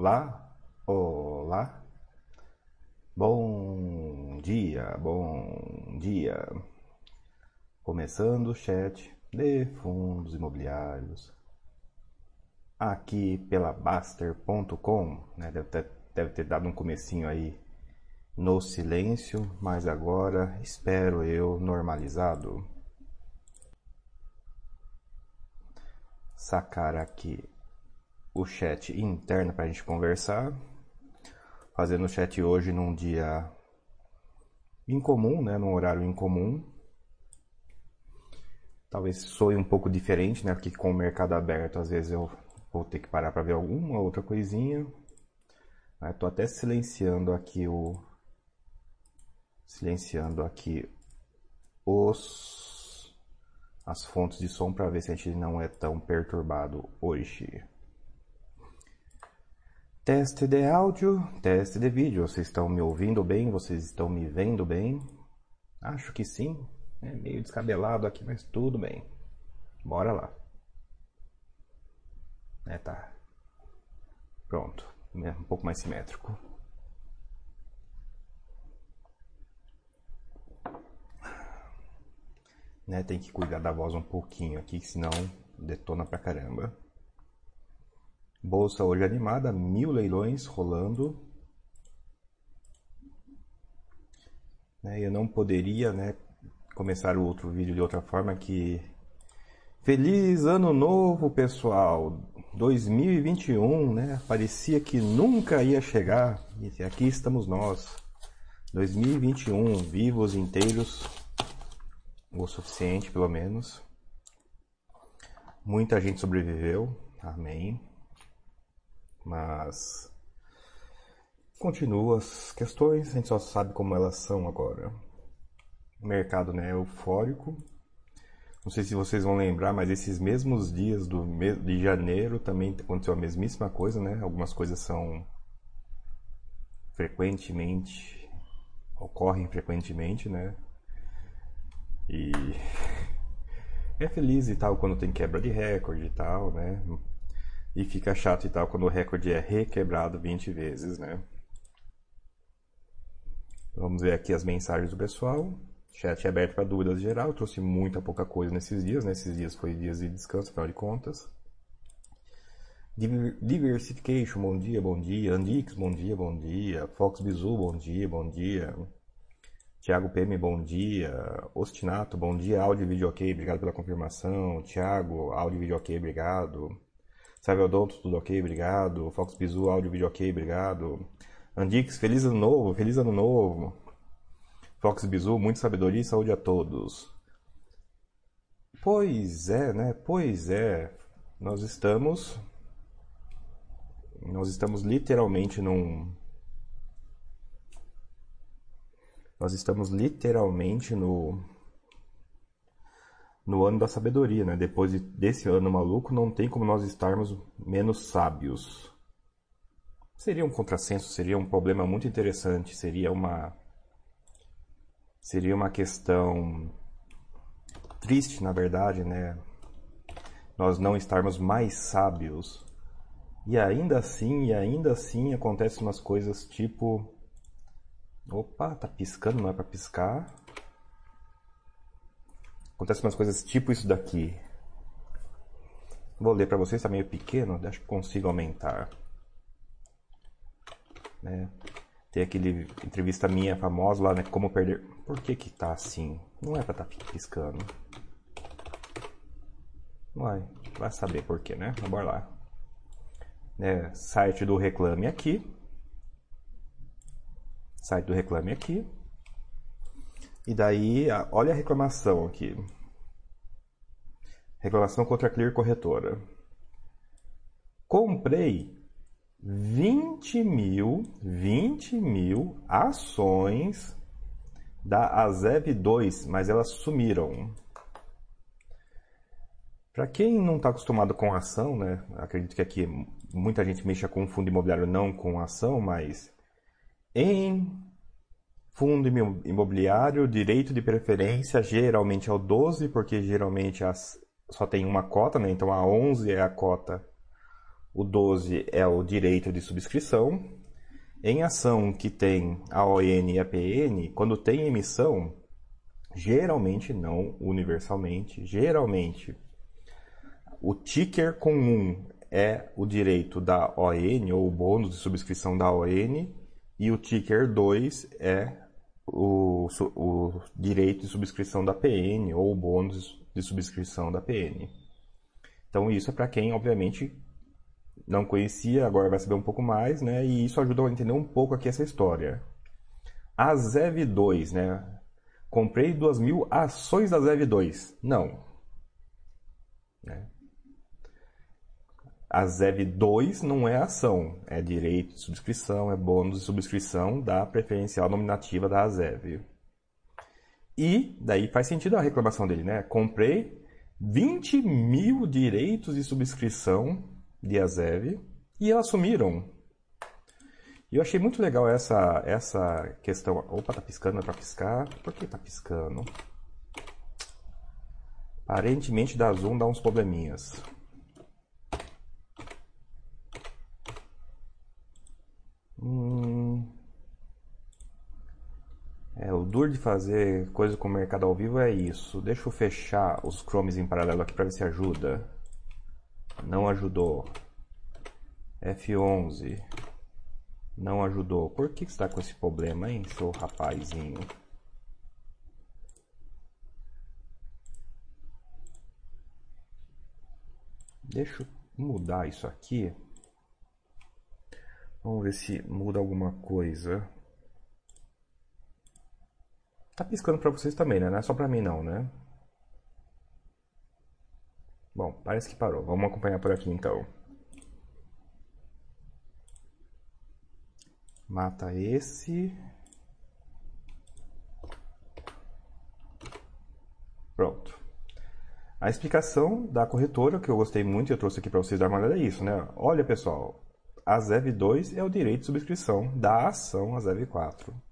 Olá, olá. Bom dia, bom dia. Começando o chat de fundos imobiliários aqui pela Baster.com, né? Deve ter, deve ter dado um comecinho aí no silêncio, mas agora espero eu normalizado. Sacar aqui o chat interno para a gente conversar. Fazendo o chat hoje num dia incomum, né? Num horário incomum. Talvez soe um pouco diferente, né? Porque com o mercado aberto, às vezes eu vou ter que parar para ver alguma outra coisinha. Estou até silenciando aqui o silenciando aqui os as fontes de som para ver se a gente não é tão perturbado hoje. Teste de áudio, teste de vídeo. Vocês estão me ouvindo bem? Vocês estão me vendo bem? Acho que sim. É meio descabelado aqui, mas tudo bem. Bora lá. É, tá. Pronto. Um pouco mais simétrico. Né, tem que cuidar da voz um pouquinho aqui, senão detona pra caramba. Bolsa hoje animada, mil leilões rolando. Né, eu não poderia né, começar o outro vídeo de outra forma que... Feliz Ano Novo, pessoal! 2021, né? Parecia que nunca ia chegar. E aqui estamos nós. 2021, vivos, inteiros, o suficiente pelo menos. Muita gente sobreviveu, amém mas continua as questões, a gente só sabe como elas são agora. O mercado né, é eufórico. Não sei se vocês vão lembrar, mas esses mesmos dias do de janeiro também aconteceu a mesmíssima coisa, né? Algumas coisas são frequentemente ocorrem frequentemente, né? E é feliz e tal quando tem quebra de recorde e tal, né? E fica chato e tal quando o recorde é requebrado 20 vezes, né? Vamos ver aqui as mensagens do pessoal. Chat é aberto para dúvidas geral. Eu trouxe muita pouca coisa nesses dias. Nesses dias foi dias de descanso, afinal de contas. Diversification, bom dia, bom dia. Andix, bom dia, bom dia. Fox Bizu, bom dia, bom dia. Tiago PM, bom dia. Ostinato, bom dia. Áudio e vídeo ok, obrigado pela confirmação. Tiago, áudio e vídeo ok, obrigado. Salve Odonto, tudo ok, obrigado. Fox Bizu, áudio, vídeo ok, obrigado. Andix, feliz ano novo, feliz ano novo. Fox Bizu, muita sabedoria e saúde a todos. Pois é, né? Pois é. Nós estamos. Nós estamos literalmente num. Nós estamos literalmente no no ano da sabedoria, né? Depois desse ano maluco, não tem como nós estarmos menos sábios. Seria um contrassenso, seria um problema muito interessante, seria uma seria uma questão triste, na verdade, né? Nós não estarmos mais sábios. E ainda assim, e ainda assim acontecem umas coisas tipo Opa, tá piscando, não é para piscar. Acontecem umas coisas tipo isso daqui. Vou ler para vocês, está meio pequeno, acho que consigo aumentar. Né? Tem aquele entrevista minha famosa lá, né? Como perder. Por que que tá assim? Não é para estar tá piscando. Vai, vai saber por quê, né? Bora lá. É, site do Reclame aqui. Site do Reclame aqui. E daí, olha a reclamação aqui. Reclamação contra a Clear Corretora. Comprei 20 mil, 20 mil ações da Azev 2, mas elas sumiram. Para quem não está acostumado com ação, né? Acredito que aqui muita gente mexa com fundo imobiliário, não com ação, mas em Fundo imobiliário, direito de preferência, geralmente é o 12, porque geralmente as, só tem uma cota, né? Então a 11 é a cota O 12 é o direito de subscrição. Em ação que tem a ON e a PN, quando tem emissão, geralmente, não universalmente, geralmente, o ticker comum é o direito da ON, ou o bônus de subscrição da ON, e o ticker 2 é o, o direito de subscrição da PN, ou o bônus de subscrição da PN. Então, isso é para quem, obviamente, não conhecia, agora vai saber um pouco mais, né? E isso ajuda a entender um pouco aqui essa história. A ZEV2, né? Comprei duas mil ações da ZEV2. Não. Né? A ZEV2 não é ação, é direito de subscrição, é bônus de subscrição da preferencial nominativa da AZEV. E daí faz sentido a reclamação dele, né? Comprei 20 mil direitos de subscrição de AZEV e elas sumiram. E eu achei muito legal essa, essa questão. Opa, tá piscando, é pra piscar. Por que tá piscando? Aparentemente da Zoom dá uns probleminhas. Hum... É, o duro de fazer coisa com o mercado ao vivo é isso. Deixa eu fechar os Chromes em paralelo aqui para ver se ajuda. Não ajudou. F11. Não ajudou. Por que, que está com esse problema, hein, seu rapazinho? Deixa eu mudar isso aqui. Vamos ver se muda alguma coisa. Tá piscando para vocês também, né? Não é só para mim não, né? Bom, parece que parou. Vamos acompanhar por aqui então. Mata esse. Pronto. A explicação da corretora, que eu gostei muito e eu trouxe aqui para vocês dar uma olhada, é isso, né? Olha, pessoal, a ZEV2 é o direito de subscrição da ação a ZEV4.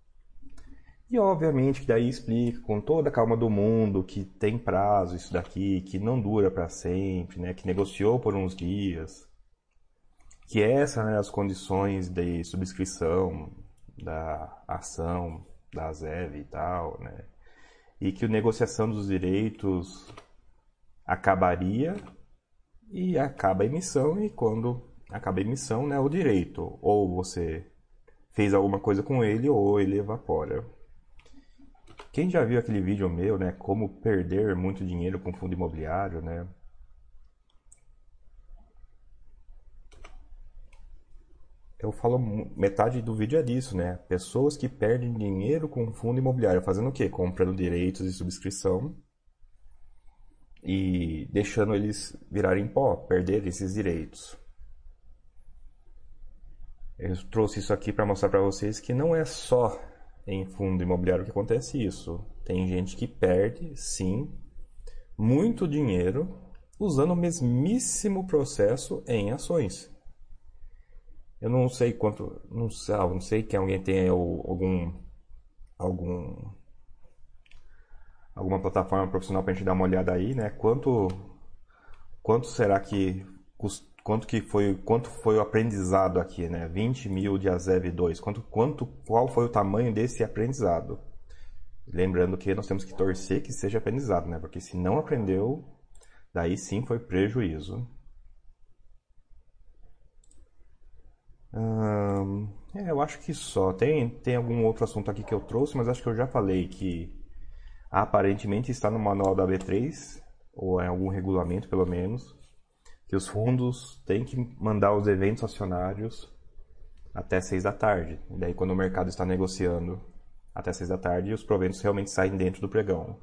E obviamente que daí explica com toda a calma do mundo que tem prazo isso daqui, que não dura para sempre, né? que negociou por uns dias, que essas né, as condições de subscrição da ação da ZEV e tal, né? e que a negociação dos direitos acabaria e acaba a emissão e quando acaba a emissão, né, o direito. Ou você fez alguma coisa com ele ou ele evapora. Quem já viu aquele vídeo meu, né, como perder muito dinheiro com fundo imobiliário, né? Eu falo metade do vídeo é disso, né? Pessoas que perdem dinheiro com fundo imobiliário, fazendo o quê? Comprando direitos de subscrição e deixando eles virarem pó, perder esses direitos. Eu trouxe isso aqui para mostrar para vocês que não é só em fundo imobiliário que acontece isso. Tem gente que perde, sim, muito dinheiro usando o mesmíssimo processo em ações. Eu não sei quanto, não sei, ah, não sei que alguém tenha algum algum alguma plataforma profissional para a gente dar uma olhada aí, né? Quanto quanto será que custa quanto que foi, quanto foi o aprendizado aqui, né? 20 mil de AZEV 2. Quanto, quanto, qual foi o tamanho desse aprendizado? Lembrando que nós temos que torcer que seja aprendizado, né? Porque se não aprendeu, daí sim foi prejuízo. Hum, é, eu acho que só. Tem, tem algum outro assunto aqui que eu trouxe, mas acho que eu já falei que aparentemente está no manual da B3, ou em algum regulamento pelo menos, que os fundos têm que mandar os eventos acionários até seis da tarde. E daí, quando o mercado está negociando até seis da tarde, os proventos realmente saem dentro do pregão.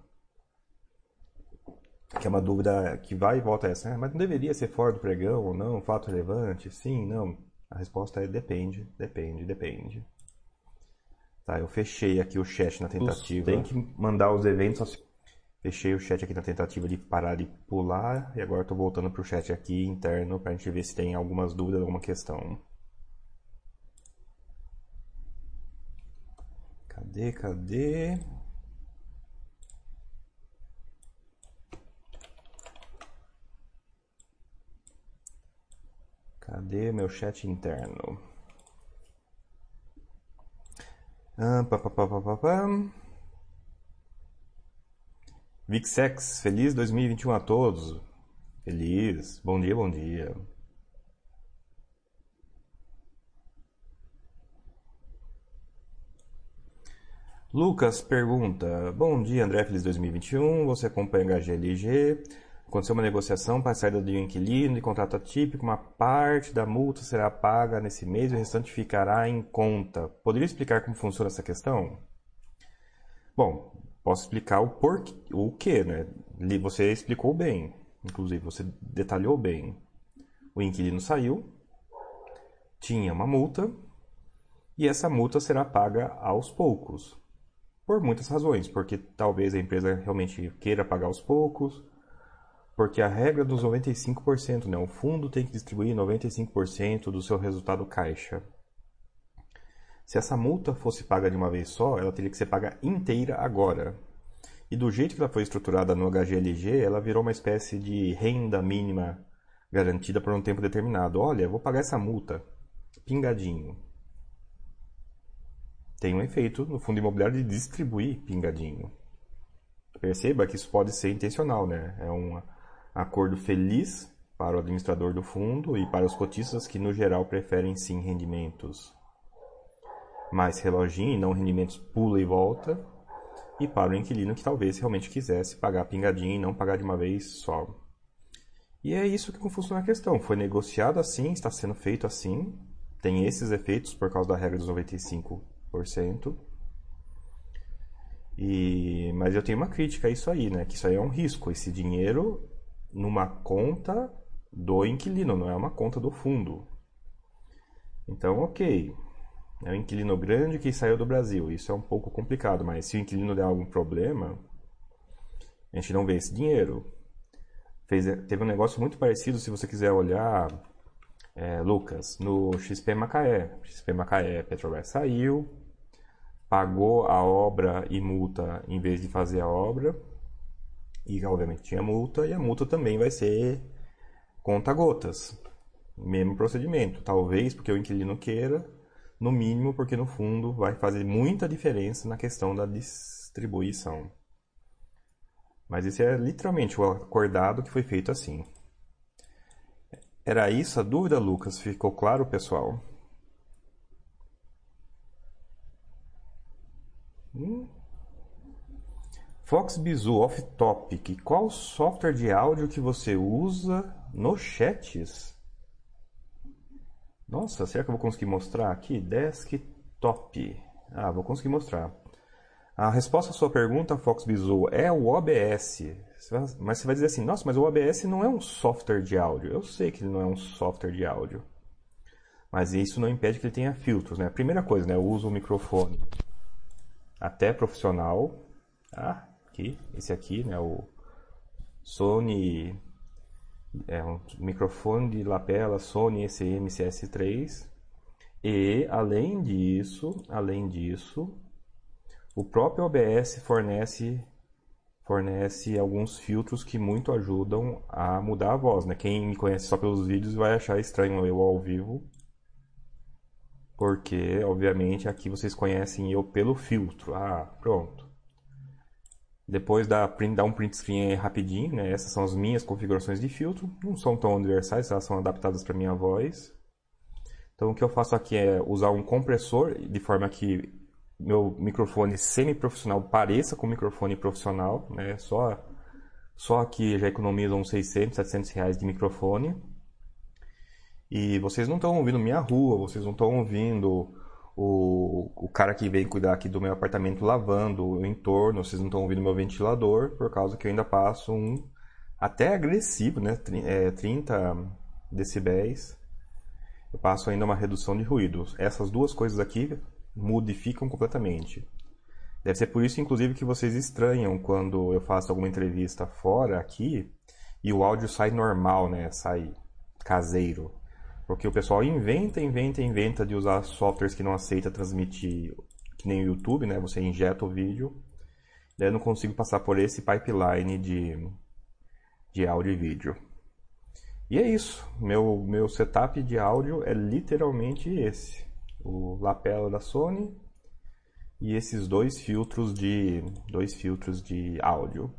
Que é uma dúvida que vai e volta essa. Ah, mas não deveria ser fora do pregão ou não? Fato relevante? Sim, não. A resposta é depende, depende, depende. Tá, eu fechei aqui o chat na tentativa. Tem que mandar os eventos acionários Fechei o chat aqui na tentativa de parar de pular e agora estou voltando para o chat aqui interno para a gente ver se tem algumas dúvidas, alguma questão. Cadê, cadê? Cadê meu chat interno? Ah, pá, pá, pá, pá, pá, pá. Vixex, feliz 2021 a todos. Feliz. Bom dia, bom dia. Lucas pergunta: Bom dia, André, feliz 2021. Você acompanha HGLG? Aconteceu uma negociação para a saída um inquilino de contrato atípico, uma parte da multa será paga nesse mês e o restante ficará em conta. Poderia explicar como funciona essa questão? Bom, posso explicar o porquê, o que, né? Você explicou bem, inclusive você detalhou bem. O inquilino saiu, tinha uma multa e essa multa será paga aos poucos. Por muitas razões, porque talvez a empresa realmente queira pagar aos poucos, porque a regra dos 95%, né? O fundo tem que distribuir 95% do seu resultado caixa. Se essa multa fosse paga de uma vez só, ela teria que ser paga inteira agora. E do jeito que ela foi estruturada no HGLG, ela virou uma espécie de renda mínima garantida por um tempo determinado. Olha, vou pagar essa multa, pingadinho. Tem um efeito no fundo imobiliário de distribuir pingadinho. Perceba que isso pode ser intencional, né? É uma acordo feliz para o administrador do fundo e para os cotistas que, no geral, preferem sim rendimentos mais reloginho e não rendimentos pula e volta, e para o inquilino que talvez realmente quisesse pagar pingadinho e não pagar de uma vez só. E é isso que funciona a questão. Foi negociado assim, está sendo feito assim, tem esses efeitos por causa da regra dos 95%. E, mas eu tenho uma crítica a isso aí, né? Que isso aí é um risco. Esse dinheiro numa conta do inquilino, não é uma conta do fundo. Então, ok. É um inquilino grande que saiu do Brasil. Isso é um pouco complicado, mas se o inquilino der algum problema, a gente não vê esse dinheiro. Fez, teve um negócio muito parecido, se você quiser olhar, é, Lucas, no XP Macaé. XP Macaé, Petrobras saiu, pagou a obra e multa em vez de fazer a obra e obviamente tinha multa, e a multa também vai ser conta-gotas. Mesmo procedimento. Talvez porque o inquilino queira, no mínimo porque no fundo vai fazer muita diferença na questão da distribuição. Mas isso é literalmente o acordado que foi feito assim. Era isso a dúvida, Lucas? Ficou claro, pessoal? Hum? Fox Bizu Off Topic. Qual software de áudio que você usa nos chats? Nossa, será que eu vou conseguir mostrar aqui? Desktop. Ah, vou conseguir mostrar. A resposta à sua pergunta, Fox Bizu, é o OBS. Mas você vai dizer assim, nossa, mas o OBS não é um software de áudio. Eu sei que ele não é um software de áudio. Mas isso não impede que ele tenha filtros, né? Primeira coisa, né? Eu uso o microfone até profissional. Ah, aqui, esse aqui, né, o Sony é um microfone de lapela Sony ECM CS3 e além disso, além disso, o próprio OBS fornece fornece alguns filtros que muito ajudam a mudar a voz, né? Quem me conhece só pelos vídeos vai achar estranho eu ao vivo, porque obviamente aqui vocês conhecem eu pelo filtro. Ah, pronto. Depois dá, print, dá um print screen rapidinho, né? Essas são as minhas configurações de filtro. Não são tão universais, elas são adaptadas para minha voz. Então o que eu faço aqui é usar um compressor de forma que meu microfone semi-profissional pareça com um microfone profissional, né? Só, só aqui já economiza uns 600, 700 reais de microfone. E vocês não estão ouvindo minha rua, vocês não estão ouvindo o, o cara que vem cuidar aqui do meu apartamento lavando o entorno, vocês não estão ouvindo meu ventilador, por causa que eu ainda passo um até agressivo, né? 30 é, decibéis. Eu passo ainda uma redução de ruído. Essas duas coisas aqui modificam completamente. Deve ser por isso, inclusive, que vocês estranham quando eu faço alguma entrevista fora aqui e o áudio sai normal, né? Sai caseiro. Porque o pessoal inventa, inventa, inventa de usar softwares que não aceita transmitir, que nem o YouTube, né? Você injeta o vídeo. Daí eu não consigo passar por esse pipeline de, de áudio e vídeo. E é isso. Meu, meu setup de áudio é literalmente esse. O lapela da Sony e esses dois filtros de dois filtros de áudio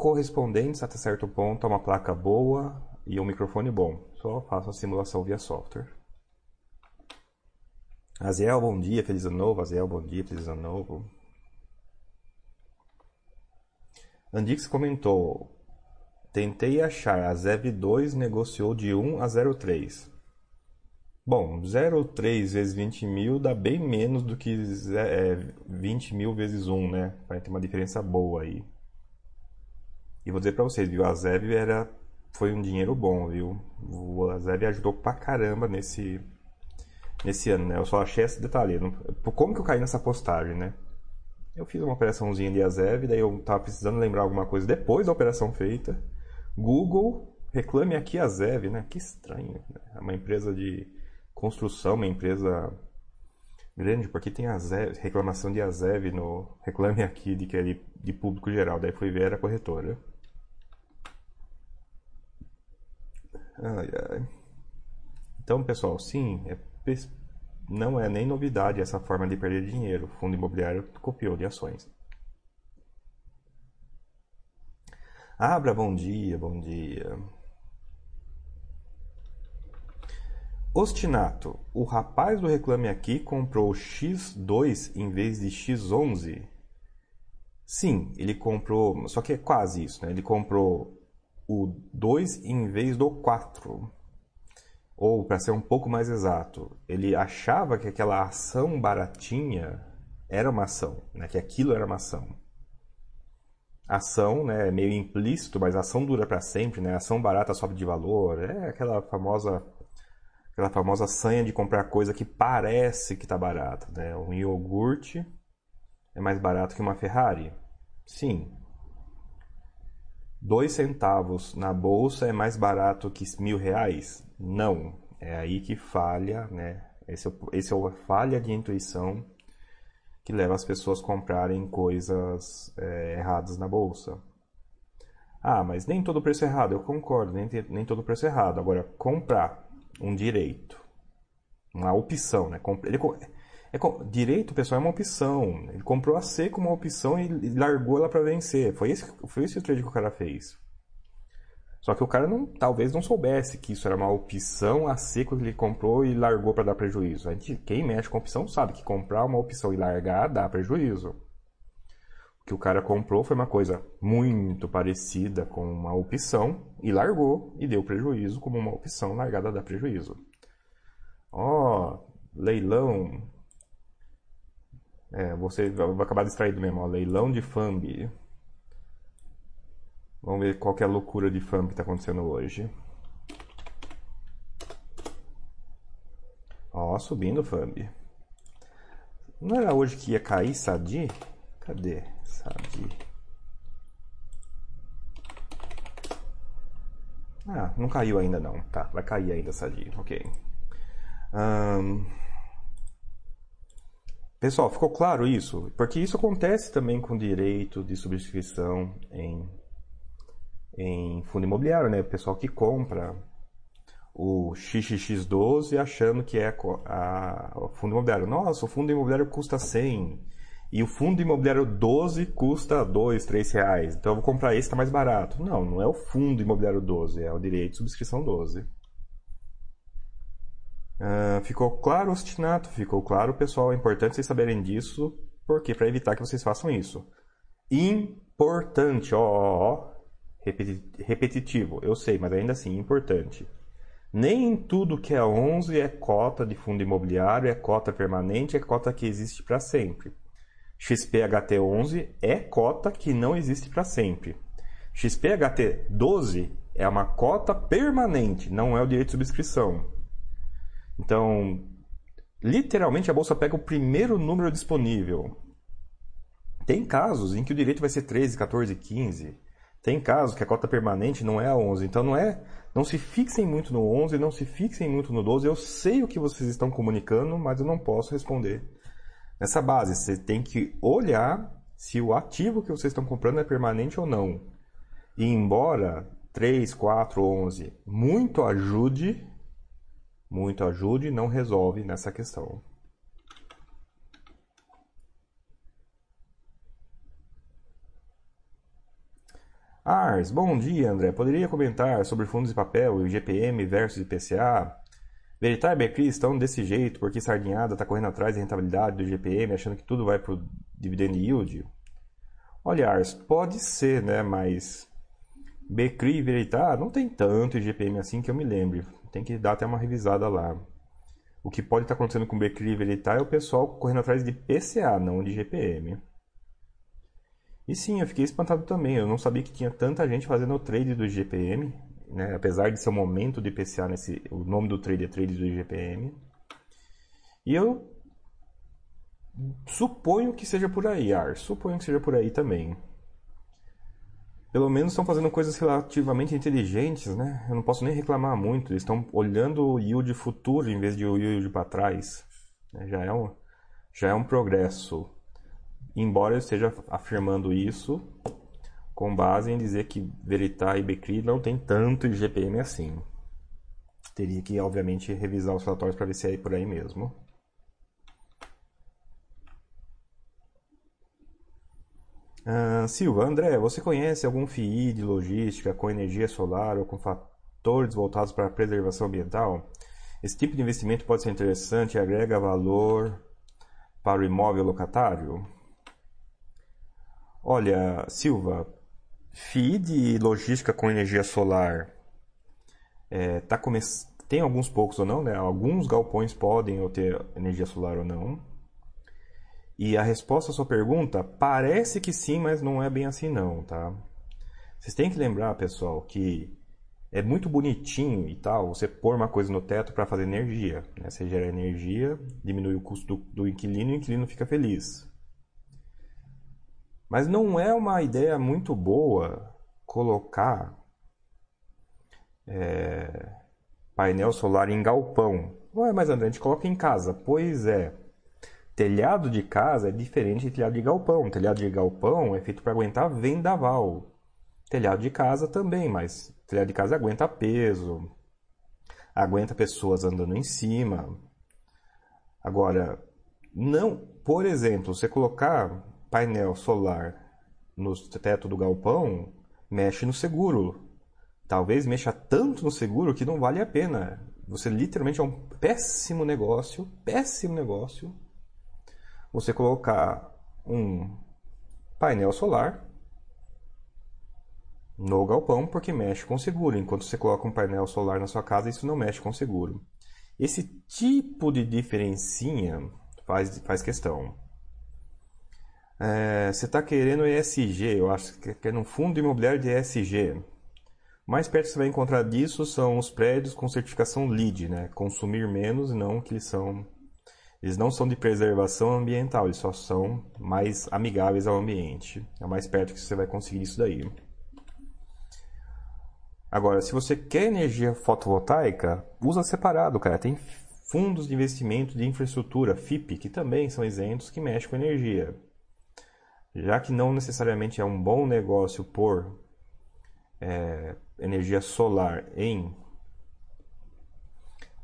correspondentes até certo ponto a uma placa boa e um microfone bom. Só faço a simulação via software. Aziel, bom dia, feliz ano novo. Aziel, bom dia, feliz ano novo. Andix comentou: Tentei achar, a ZEV 2 negociou de 1 a 0,3. Bom, 0,3 vezes 20 mil dá bem menos do que é, 20 mil vezes 1, né? Vai ter uma diferença boa aí. E vou dizer pra vocês, viu? A ZEV era, foi um dinheiro bom, viu? A ZEV ajudou pra caramba nesse, nesse ano, né? Eu só achei esse detalhe. Como que eu caí nessa postagem, né? Eu fiz uma operaçãozinha de Azev, daí eu tava precisando lembrar alguma coisa depois da operação feita. Google, reclame aqui a Zev, né? Que estranho. Né? É uma empresa de construção, uma empresa grande, porque tem a Zev, reclamação de Azev no reclame aqui de que é de, de público geral. Daí fui ver, era corretora. Ai, ai. Então, pessoal, sim, é, não é nem novidade essa forma de perder dinheiro. O fundo imobiliário copiou de ações. Abra, bom dia, bom dia. Ostinato, o rapaz do Reclame Aqui comprou X2 em vez de X11? Sim, ele comprou, só que é quase isso, né? Ele comprou o 2 em vez do 4. Ou, para ser um pouco mais exato, ele achava que aquela ação baratinha era uma ação, né? que aquilo era uma ação ação, né, meio implícito, mas ação dura para sempre, né? Ação barata sobe de valor, é aquela famosa aquela famosa sanha de comprar coisa que parece que está barata, né? Um iogurte é mais barato que uma Ferrari? Sim. Dois centavos na bolsa é mais barato que mil reais? Não. É aí que falha, né? Esse é, esse é a falha de intuição que leva as pessoas a comprarem coisas é, erradas na bolsa. Ah, mas nem todo preço é errado, eu concordo, nem, nem todo preço é errado. Agora, comprar um direito, uma opção, né? Ele, é, direito, pessoal, é uma opção. Ele comprou a C como uma opção e, largou ela para vencer. Foi esse, foi esse o trade que o cara fez. Só que o cara não, talvez não soubesse que isso era uma opção a seco que ele comprou e largou para dar prejuízo. A gente, quem mexe com opção sabe que comprar uma opção e largar dá prejuízo. O que o cara comprou foi uma coisa muito parecida com uma opção e largou e deu prejuízo como uma opção largada dá prejuízo. Ó, oh, leilão. É, você vai acabar distraído mesmo, ó, leilão de FAMB. Vamos ver qual é a loucura de fã que está acontecendo hoje. Ó, subindo FAMB. Não era hoje que ia cair Sadi? Cadê Sadi? Ah, não caiu ainda não. Tá, vai cair ainda Sadi. Ok. Um... Pessoal, ficou claro isso? Porque isso acontece também com direito de subscrição em em fundo imobiliário, né? O pessoal que compra o XXX12 achando que é a, o fundo imobiliário. Nossa, o fundo imobiliário custa 100 e o fundo imobiliário 12 custa 2, 3 reais. Então eu vou comprar esse que tá mais barato. Não, não é o fundo imobiliário 12, é o direito de subscrição 12. Uh, ficou claro, Ostinato? Ficou claro, pessoal. É importante vocês saberem disso, porque para evitar que vocês façam isso. Importante, ó, ó, ó repetitivo, eu sei, mas ainda assim importante. Nem tudo que é 11 é cota de fundo imobiliário, é cota permanente, é cota que existe para sempre. XPHT11 é cota que não existe para sempre. XPHT12 é uma cota permanente, não é o direito de subscrição. Então, literalmente a bolsa pega o primeiro número disponível. Tem casos em que o direito vai ser 13, 14, 15. Tem casos que a cota permanente não é a 11, então não é, não se fixem muito no 11, não se fixem muito no 12. Eu sei o que vocês estão comunicando, mas eu não posso responder nessa base. Você tem que olhar se o ativo que vocês estão comprando é permanente ou não. E embora 3, 4, 11. Muito ajude, muito ajude não resolve nessa questão. Ars, bom dia André. Poderia comentar sobre fundos de papel e GPM versus IPCA? Veritar e Becri estão desse jeito porque Sardinhada está correndo atrás da rentabilidade do GPM, achando que tudo vai para o dividend yield? Olha, Ars, pode ser, né? Mas Becri e Veritar não tem tanto GPM assim que eu me lembre. Tem que dar até uma revisada lá. O que pode estar acontecendo com Becri e Veritar é o pessoal correndo atrás de PCA, não de GPM. E sim, eu fiquei espantado também. Eu não sabia que tinha tanta gente fazendo o trade do GPM, né? apesar de ser o momento de PCA nesse, o nome do trade é trade do GPM. E eu suponho que seja por aí, Ar. Suponho que seja por aí também. Pelo menos estão fazendo coisas relativamente inteligentes, né? Eu não posso nem reclamar muito. Eles estão olhando o yield futuro em vez de o yield para trás. Já é um, já é um progresso embora eu esteja afirmando isso com base em dizer que Veritá e Becri não tem tanto IGPM assim. Teria que, obviamente, revisar os relatórios para ver se é por aí mesmo. Uh, Silva, André, você conhece algum FII de logística com energia solar ou com fatores voltados para a preservação ambiental? Esse tipo de investimento pode ser interessante e agrega valor para o imóvel locatário? Olha, Silva, FII de logística com energia solar é, tá come... tem alguns poucos ou não, né? Alguns galpões podem ter energia solar ou não. E a resposta à sua pergunta parece que sim, mas não é bem assim não, tá? Vocês têm que lembrar, pessoal, que é muito bonitinho e tal você pôr uma coisa no teto para fazer energia. Né? Você gera energia, diminui o custo do, do inquilino e o inquilino fica feliz. Mas não é uma ideia muito boa colocar é, painel solar em galpão. Ué, mas André, a gente coloca em casa. Pois é. Telhado de casa é diferente de telhado de galpão. Telhado de galpão é feito para aguentar vendaval. Telhado de casa também, mas telhado de casa aguenta peso, aguenta pessoas andando em cima. Agora, não, por exemplo, você colocar painel solar no teto do galpão, mexe no seguro. Talvez mexa tanto no seguro que não vale a pena. Você literalmente é um péssimo negócio, péssimo negócio, você colocar um painel solar no galpão porque mexe com seguro. Enquanto você coloca um painel solar na sua casa, isso não mexe com seguro. Esse tipo de diferencinha faz, faz questão. É, você está querendo ESG, eu acho que é no fundo imobiliário de ESG. Mais perto que você vai encontrar disso são os prédios com certificação LEED, né? Consumir menos, não que eles são eles não são de preservação ambiental, eles só são mais amigáveis ao ambiente. É mais perto que você vai conseguir isso daí. Agora, se você quer energia fotovoltaica, usa separado, cara. Tem fundos de investimento de infraestrutura, FIP, que também são isentos que mexem com energia já que não necessariamente é um bom negócio pôr é, energia solar em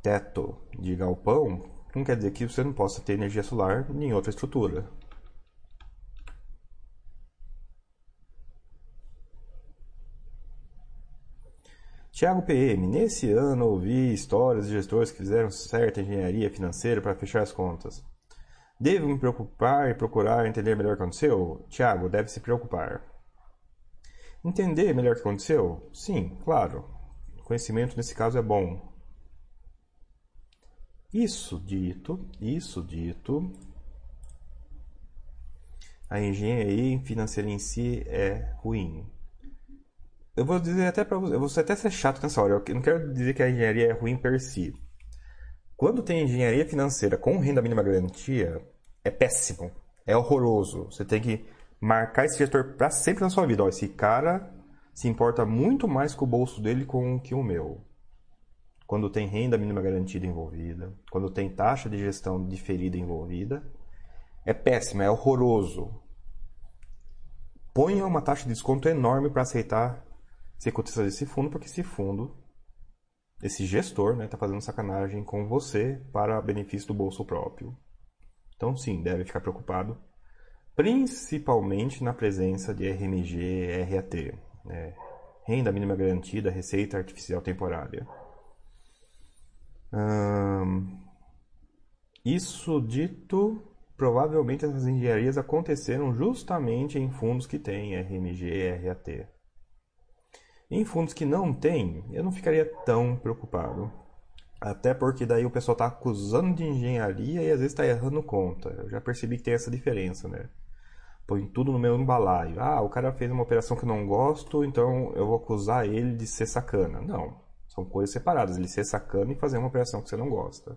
teto de galpão, não quer dizer que você não possa ter energia solar em outra estrutura. Tiago PM, nesse ano ouvi histórias de gestores que fizeram certa engenharia financeira para fechar as contas. Devo me preocupar e procurar entender melhor o que aconteceu? Tiago, deve se preocupar. Entender melhor o que aconteceu? Sim, claro. Conhecimento nesse caso é bom. Isso dito, isso dito, a engenharia financeira em si é ruim. Eu vou dizer até para você, eu vou até ser chato nessa hora. Eu não quero dizer que a engenharia é ruim per si. Quando tem engenharia financeira com renda mínima garantia, é péssimo. É horroroso. Você tem que marcar esse gestor para sempre na sua vida. Ó, esse cara se importa muito mais com o bolso dele com que o meu. Quando tem renda mínima garantida envolvida, quando tem taxa de gestão diferida envolvida, é péssimo, é horroroso. Ponha uma taxa de desconto enorme para aceitar ser cotista desse fundo porque esse fundo, esse gestor, está né, tá fazendo sacanagem com você para benefício do bolso próprio. Então, sim, deve ficar preocupado, principalmente na presença de RMG, RAT, né, renda mínima garantida, receita artificial temporária. Isso dito, provavelmente essas engenharias aconteceram justamente em fundos que têm RMG, RAT. Em fundos que não tem, eu não ficaria tão preocupado. Até porque daí o pessoal está acusando de engenharia e às vezes está errando conta. Eu já percebi que tem essa diferença, né? Põe tudo no mesmo balaio. Ah, o cara fez uma operação que eu não gosto, então eu vou acusar ele de ser sacana. Não, são coisas separadas. Ele ser sacana e fazer uma operação que você não gosta.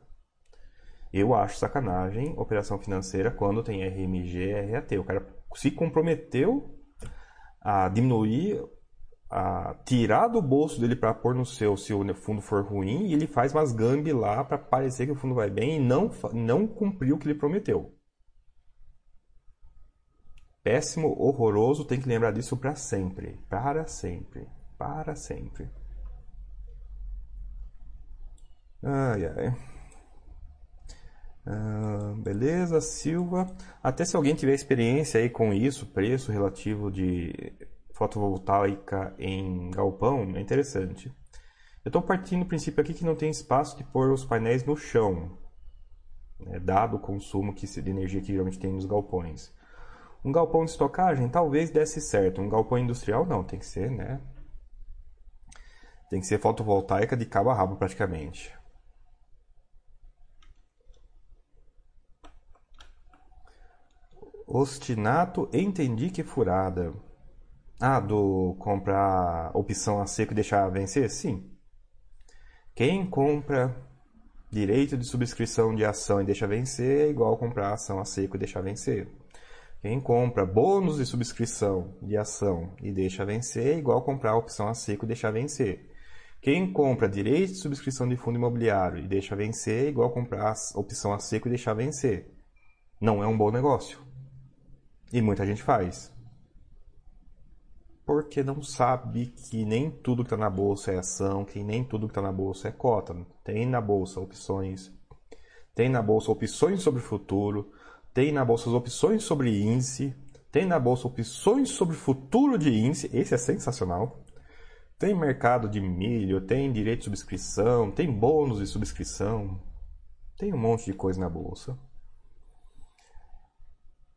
Eu acho sacanagem operação financeira quando tem RMG RAT. O cara se comprometeu a diminuir a tirar do bolso dele para pôr no seu se o fundo for ruim e ele faz umas gambi lá para parecer que o fundo vai bem e não, não cumpriu o que ele prometeu. Péssimo, horroroso, tem que lembrar disso para sempre. Para sempre. Para sempre. Ai, ai. Ah, beleza, Silva. Até se alguém tiver experiência aí com isso, preço relativo de fotovoltaica em galpão é interessante. Eu estou partindo do princípio aqui que não tem espaço de pôr os painéis no chão, né, dado o consumo que, de energia que geralmente tem nos galpões. Um galpão de estocagem talvez desse certo, um galpão industrial não, tem que ser, né? Tem que ser fotovoltaica de cabo a rabo praticamente. Ostinato, entendi que furada. Ah, do comprar opção a seco e deixar vencer? Sim. Quem compra direito de subscrição de ação e deixa vencer é igual comprar ação a seco e deixar vencer. Quem compra bônus de subscrição de ação e deixa vencer é igual comprar opção a seco e deixar vencer. Quem compra direito de subscrição de fundo imobiliário e deixa vencer é igual comprar opção a seco e deixar vencer. Não é um bom negócio. E muita gente faz porque não sabe que nem tudo que está na bolsa é ação, que nem tudo que está na bolsa é cota. Tem na bolsa opções, tem na bolsa opções sobre futuro, tem na bolsa opções sobre índice, tem na bolsa opções sobre futuro de índice, esse é sensacional. Tem mercado de milho, tem direito de subscrição, tem bônus de subscrição, tem um monte de coisa na bolsa.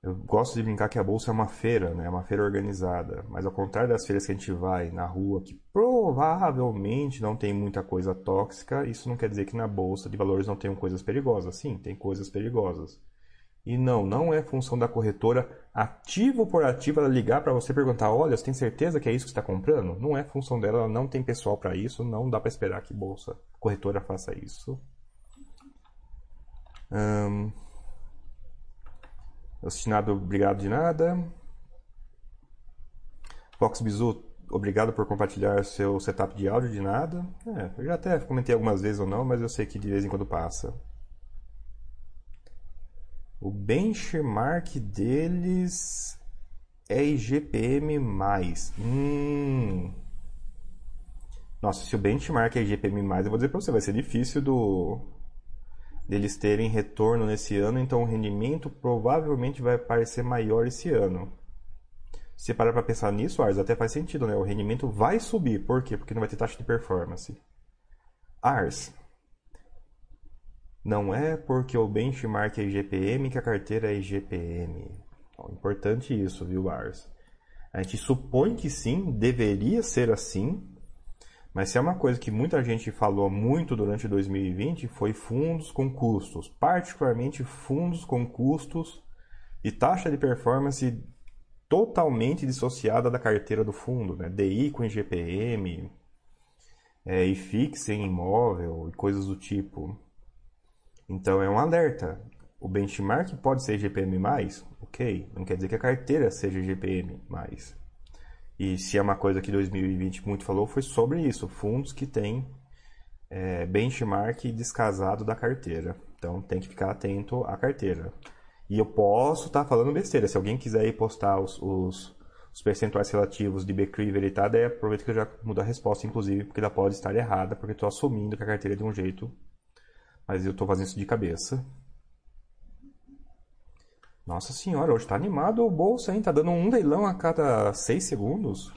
Eu gosto de brincar que a bolsa é uma feira, né? É uma feira organizada. Mas ao contrário das feiras que a gente vai na rua, que provavelmente não tem muita coisa tóxica, isso não quer dizer que na bolsa de valores não tenham coisas perigosas. Sim, tem coisas perigosas. E não, não é função da corretora ativo por ativo ela ligar para você perguntar: olha, você tem certeza que é isso que está comprando? Não é função dela, ela não tem pessoal para isso, não dá para esperar que bolsa corretora faça isso. Um, Ostinado, obrigado de nada. Fox Bizu, obrigado por compartilhar seu setup de áudio de nada. É, eu já até comentei algumas vezes ou não, mas eu sei que de vez em quando passa. O benchmark deles é IGPM+. Hum. Nossa, se o benchmark é IGPM+, eu vou dizer para você, vai ser difícil do deles terem retorno nesse ano, então o rendimento provavelmente vai parecer maior esse ano. Se parar para pensar nisso, Ars, até faz sentido, né? O rendimento vai subir. Por quê? Porque não vai ter taxa de performance. Ars. Não é porque o benchmark é IGPM que a carteira é IGPM. importante isso, viu, Ars? A gente supõe que sim, deveria ser assim, mas se é uma coisa que muita gente falou muito durante 2020 foi fundos com custos, particularmente fundos com custos e taxa de performance totalmente dissociada da carteira do fundo, né? DI com IGPM, é, IFIX em imóvel e coisas do tipo. Então é um alerta. O benchmark pode ser IGPM+, ok, não quer dizer que a carteira seja IGPM+. E se é uma coisa que 2020 muito falou, foi sobre isso, fundos que têm é, benchmark descasado da carteira. Então tem que ficar atento à carteira. E eu posso estar tá falando besteira. Se alguém quiser ir postar os, os, os percentuais relativos de BCRI e Veritada, é aproveito que eu já mudo a resposta, inclusive, porque ela pode estar errada, porque estou assumindo que a carteira é de um jeito, mas eu estou fazendo isso de cabeça. Nossa senhora, hoje está animado o bolso, hein? Tá dando um leilão a cada 6 segundos.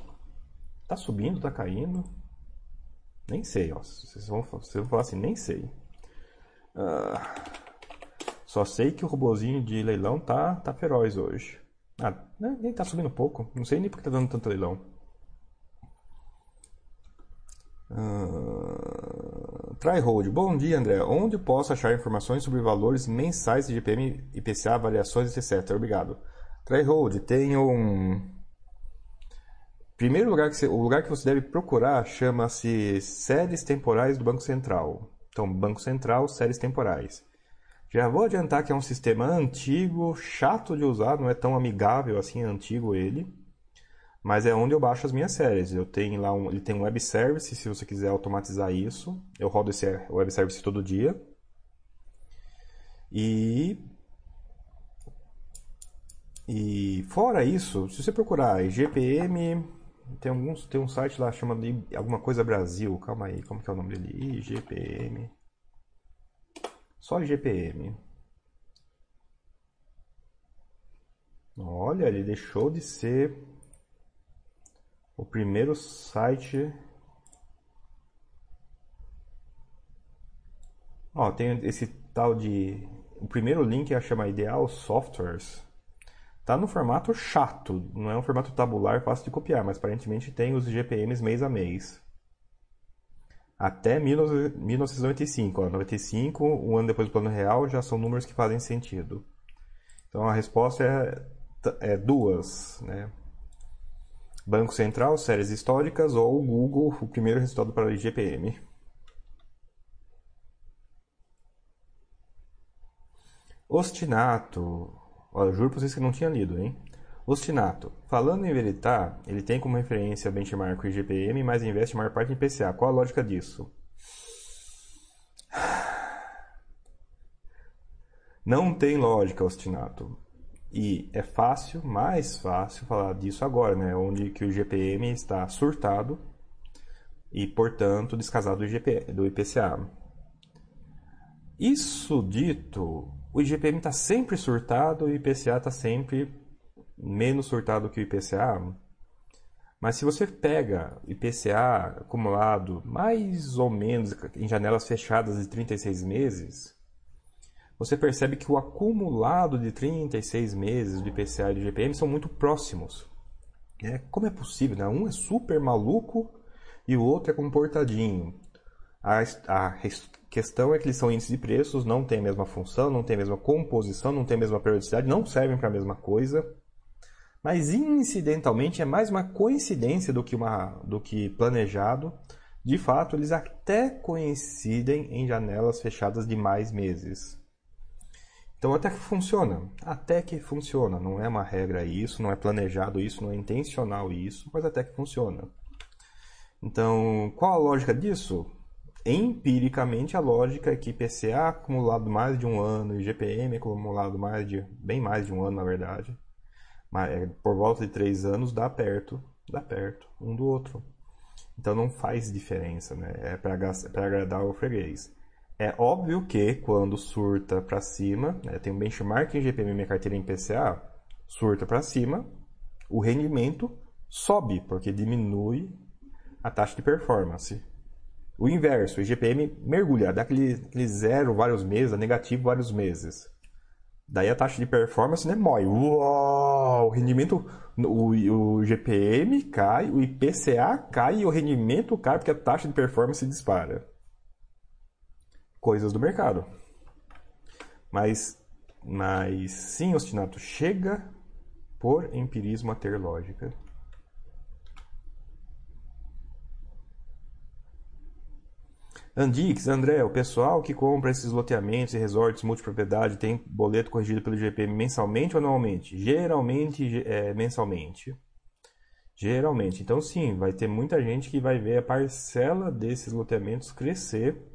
Tá subindo, tá caindo. Nem sei, ó. Vocês vão, vocês vão falar assim, nem sei. Ah, só sei que o robozinho de leilão tá, tá feroz hoje. Ah, né, nem tá subindo pouco. Não sei nem porque tá dando tanto leilão. Uh, Tryhold. Bom dia, André. Onde posso achar informações sobre valores mensais de GPM, IPCA, avaliações, etc. Obrigado. Tryhold, tem um... Primeiro lugar que você, o lugar que você deve procurar chama-se séries temporais do Banco Central. Então, Banco Central, séries temporais. Já vou adiantar que é um sistema antigo, chato de usar, não é tão amigável assim, é antigo ele. Mas é onde eu baixo as minhas séries. Eu tenho lá um, ele tem um web service, se você quiser automatizar isso. Eu rodo esse web service todo dia. E e fora isso, se você procurar IGPM, tem alguns tem um site lá chamado alguma coisa Brasil. Calma aí, como que é o nome dele? IGPM. Só GPM. Olha, ele deixou de ser o primeiro site. Ó, tem esse tal de. O primeiro link é chama Ideal Softwares. Tá no formato chato, não é um formato tabular fácil de copiar, mas aparentemente tem os GPMs mês a mês até 1995. Ó, 95, um ano depois do plano real, já são números que fazem sentido. Então a resposta é, é duas, né? Banco Central, séries históricas ou Google, o primeiro resultado para o IGPM. Ostinato. Olha, juro para vocês que não tinha lido, hein? Ostinato. Falando em Veritá, ele tem como referência benchmark o IGPM, mas investe maior parte em PCA. Qual a lógica disso? Não tem lógica, Ostinato. E é fácil, mais fácil falar disso agora, né? Onde que o IGPM está surtado e, portanto, descasado do, IGP, do IPCA. Isso dito, o IGPM está sempre surtado e o IPCA está sempre menos surtado que o IPCA, mas se você pega IPCA acumulado mais ou menos em janelas fechadas de 36 meses, você percebe que o acumulado de 36 meses do IPCA e do IGPM são muito próximos. É, como é possível? Né? Um é super maluco e o outro é comportadinho. A, a questão é que eles são índices de preços, não têm a mesma função, não têm a mesma composição, não têm a mesma periodicidade, não servem para a mesma coisa mas incidentalmente é mais uma coincidência do que, uma, do que planejado. De fato, eles até coincidem em janelas fechadas de mais meses. Então, até que funciona. Até que funciona. Não é uma regra isso, não é planejado isso, não é intencional isso, mas até que funciona. Então, qual a lógica disso? Empiricamente, a lógica é que PCA acumulado mais de um ano e GPM acumulado mais de, bem mais de um ano, na verdade, é, por volta de três anos dá perto, dá perto um do outro. Então não faz diferença, né? É para agradar o freguês. É óbvio que quando surta para cima, né, tem um benchmark em GPM minha carteira em PCA, surta para cima, o rendimento sobe, porque diminui a taxa de performance. O inverso, o IGPM mergulha, dá aquele, aquele zero vários meses, negativo vários meses. Daí a taxa de performance né, mói. Uou, o rendimento, o, o GPM cai, o IPCA cai e o rendimento cai porque a taxa de performance dispara. Coisas do mercado. Mas, mas sim, Ostinato, chega por empirismo a ter lógica. Andix, André, o pessoal que compra esses loteamentos e resorts multipropriedade tem boleto corrigido pelo GPM mensalmente ou anualmente? Geralmente é, mensalmente. Geralmente. Então, sim, vai ter muita gente que vai ver a parcela desses loteamentos crescer.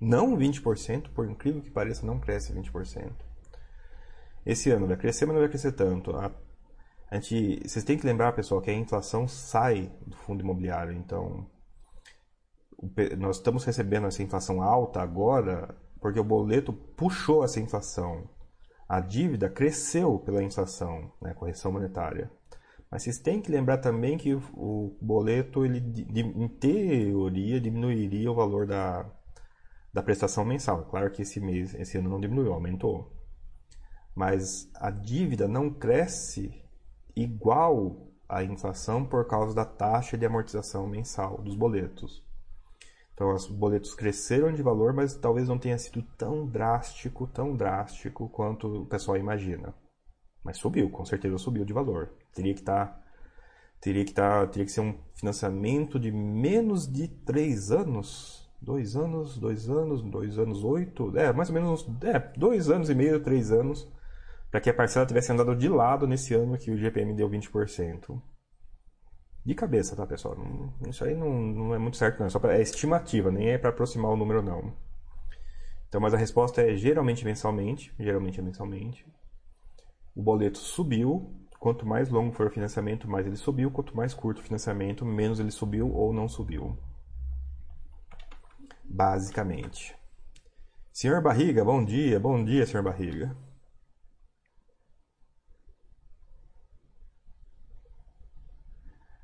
Não 20%, por incrível que pareça, não cresce 20%. Esse ano vai crescer, mas não vai crescer tanto. A, a gente, vocês têm que lembrar, pessoal, que a inflação sai do fundo imobiliário. Então, nós estamos recebendo essa inflação alta agora porque o boleto puxou essa inflação. A dívida cresceu pela inflação, né, correção monetária. Mas vocês têm que lembrar também que o boleto, ele, em teoria, diminuiria o valor da, da prestação mensal. Claro que esse mês, esse ano não diminuiu, aumentou. Mas a dívida não cresce igual à inflação por causa da taxa de amortização mensal dos boletos. Então, os boletos cresceram de valor, mas talvez não tenha sido tão drástico, tão drástico quanto o pessoal imagina. Mas subiu, com certeza subiu de valor. Teria que estar, tá, teria que estar, tá, teria que ser um financiamento de menos de três anos, dois anos, dois anos, dois anos oito, é mais ou menos, é dois anos e meio, três anos, para que a parcela tivesse andado de lado nesse ano que o GPM deu 20%. De cabeça, tá, pessoal? Isso aí não, não é muito certo, não. É só pra, é estimativa, nem é para aproximar o número, não. Então, mas a resposta é geralmente mensalmente. Geralmente é mensalmente. O boleto subiu. Quanto mais longo for o financiamento, mais ele subiu. Quanto mais curto o financiamento, menos ele subiu ou não subiu. Basicamente. Senhor Barriga, bom dia. Bom dia, senhor Barriga.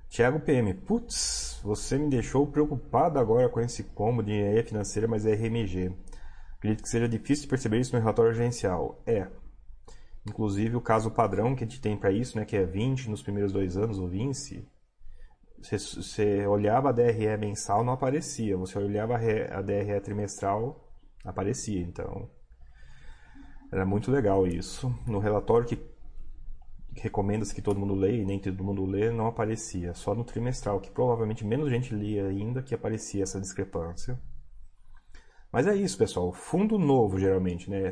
Thiago PM, putz, você me deixou preocupado agora com esse combo de engenharia financeira, mas é RMG. Acredito que seja difícil perceber isso no relatório agencial. É. Inclusive o caso padrão que a gente tem para isso, né, que é 20 nos primeiros dois anos, o Vinci, você, olhava a DRE mensal, não aparecia. Você olhava a DRE trimestral, aparecia. Então, era muito legal isso. No relatório que recomenda-se que todo mundo leia e nem todo mundo lê, não aparecia. Só no trimestral, que provavelmente menos gente lia ainda, que aparecia essa discrepância. Mas é isso, pessoal. Fundo novo, geralmente, né?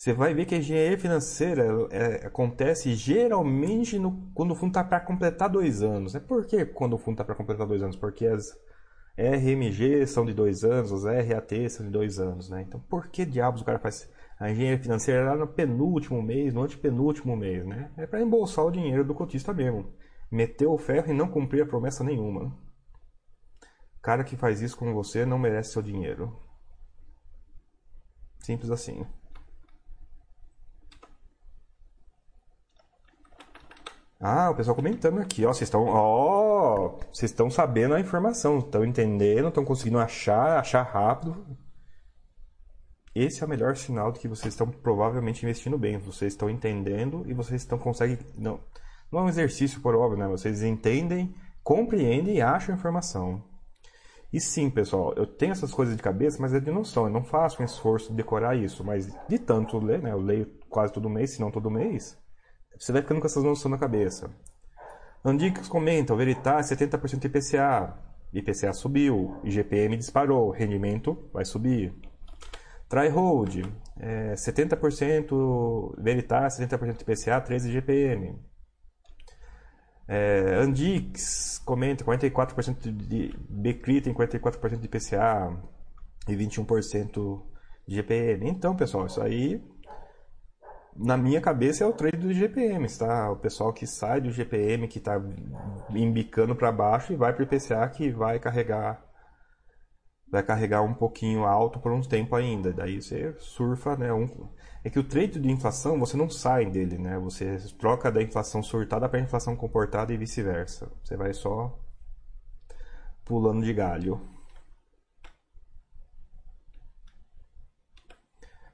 Você vai ver que a engenharia financeira é, acontece geralmente no, quando o fundo está para completar dois anos. É por que quando o fundo está para completar dois anos? Porque as RMG são de dois anos, as RAT são de dois anos, né? Então, por que diabos o cara faz a engenharia financeira lá no penúltimo mês, no antepenúltimo mês, né? É para embolsar o dinheiro do cotista mesmo. Meter o ferro e não cumprir a promessa nenhuma. Cara que faz isso com você não merece seu dinheiro. Simples assim. Ah, o pessoal comentando aqui, ó, vocês estão, ó, vocês estão sabendo a informação, estão entendendo, estão conseguindo achar, achar rápido esse é o melhor sinal de que vocês estão provavelmente investindo bem. Vocês estão entendendo e vocês estão conseguem não não é um exercício por óbvio, né? Vocês entendem, compreendem e acham informação. E sim, pessoal, eu tenho essas coisas de cabeça, mas é de noção. Eu não faço um esforço de decorar isso, mas de tanto ler, né? Eu leio quase todo mês, se não todo mês. Você vai ficando com essas noções na cabeça. Andix comenta, o Veritas 70% IPCA. IPCA subiu, IGPM disparou, rendimento vai subir. Tryhold, é, 70% Veritas, 70% IPCA, 13 GPM. É, Andix comenta 44% de Becri tem 44% de IPCA e 21% de GPM. Então, pessoal, isso aí na minha cabeça é o trade do GPM, tá? O pessoal que sai do GPM, que está embicando para baixo e vai para o IPCA que vai carregar vai carregar um pouquinho alto por um tempo ainda. Daí você surfa, né? Um... É que o trade de inflação você não sai dele, né? Você troca da inflação surtada para inflação comportada e vice-versa. Você vai só pulando de galho.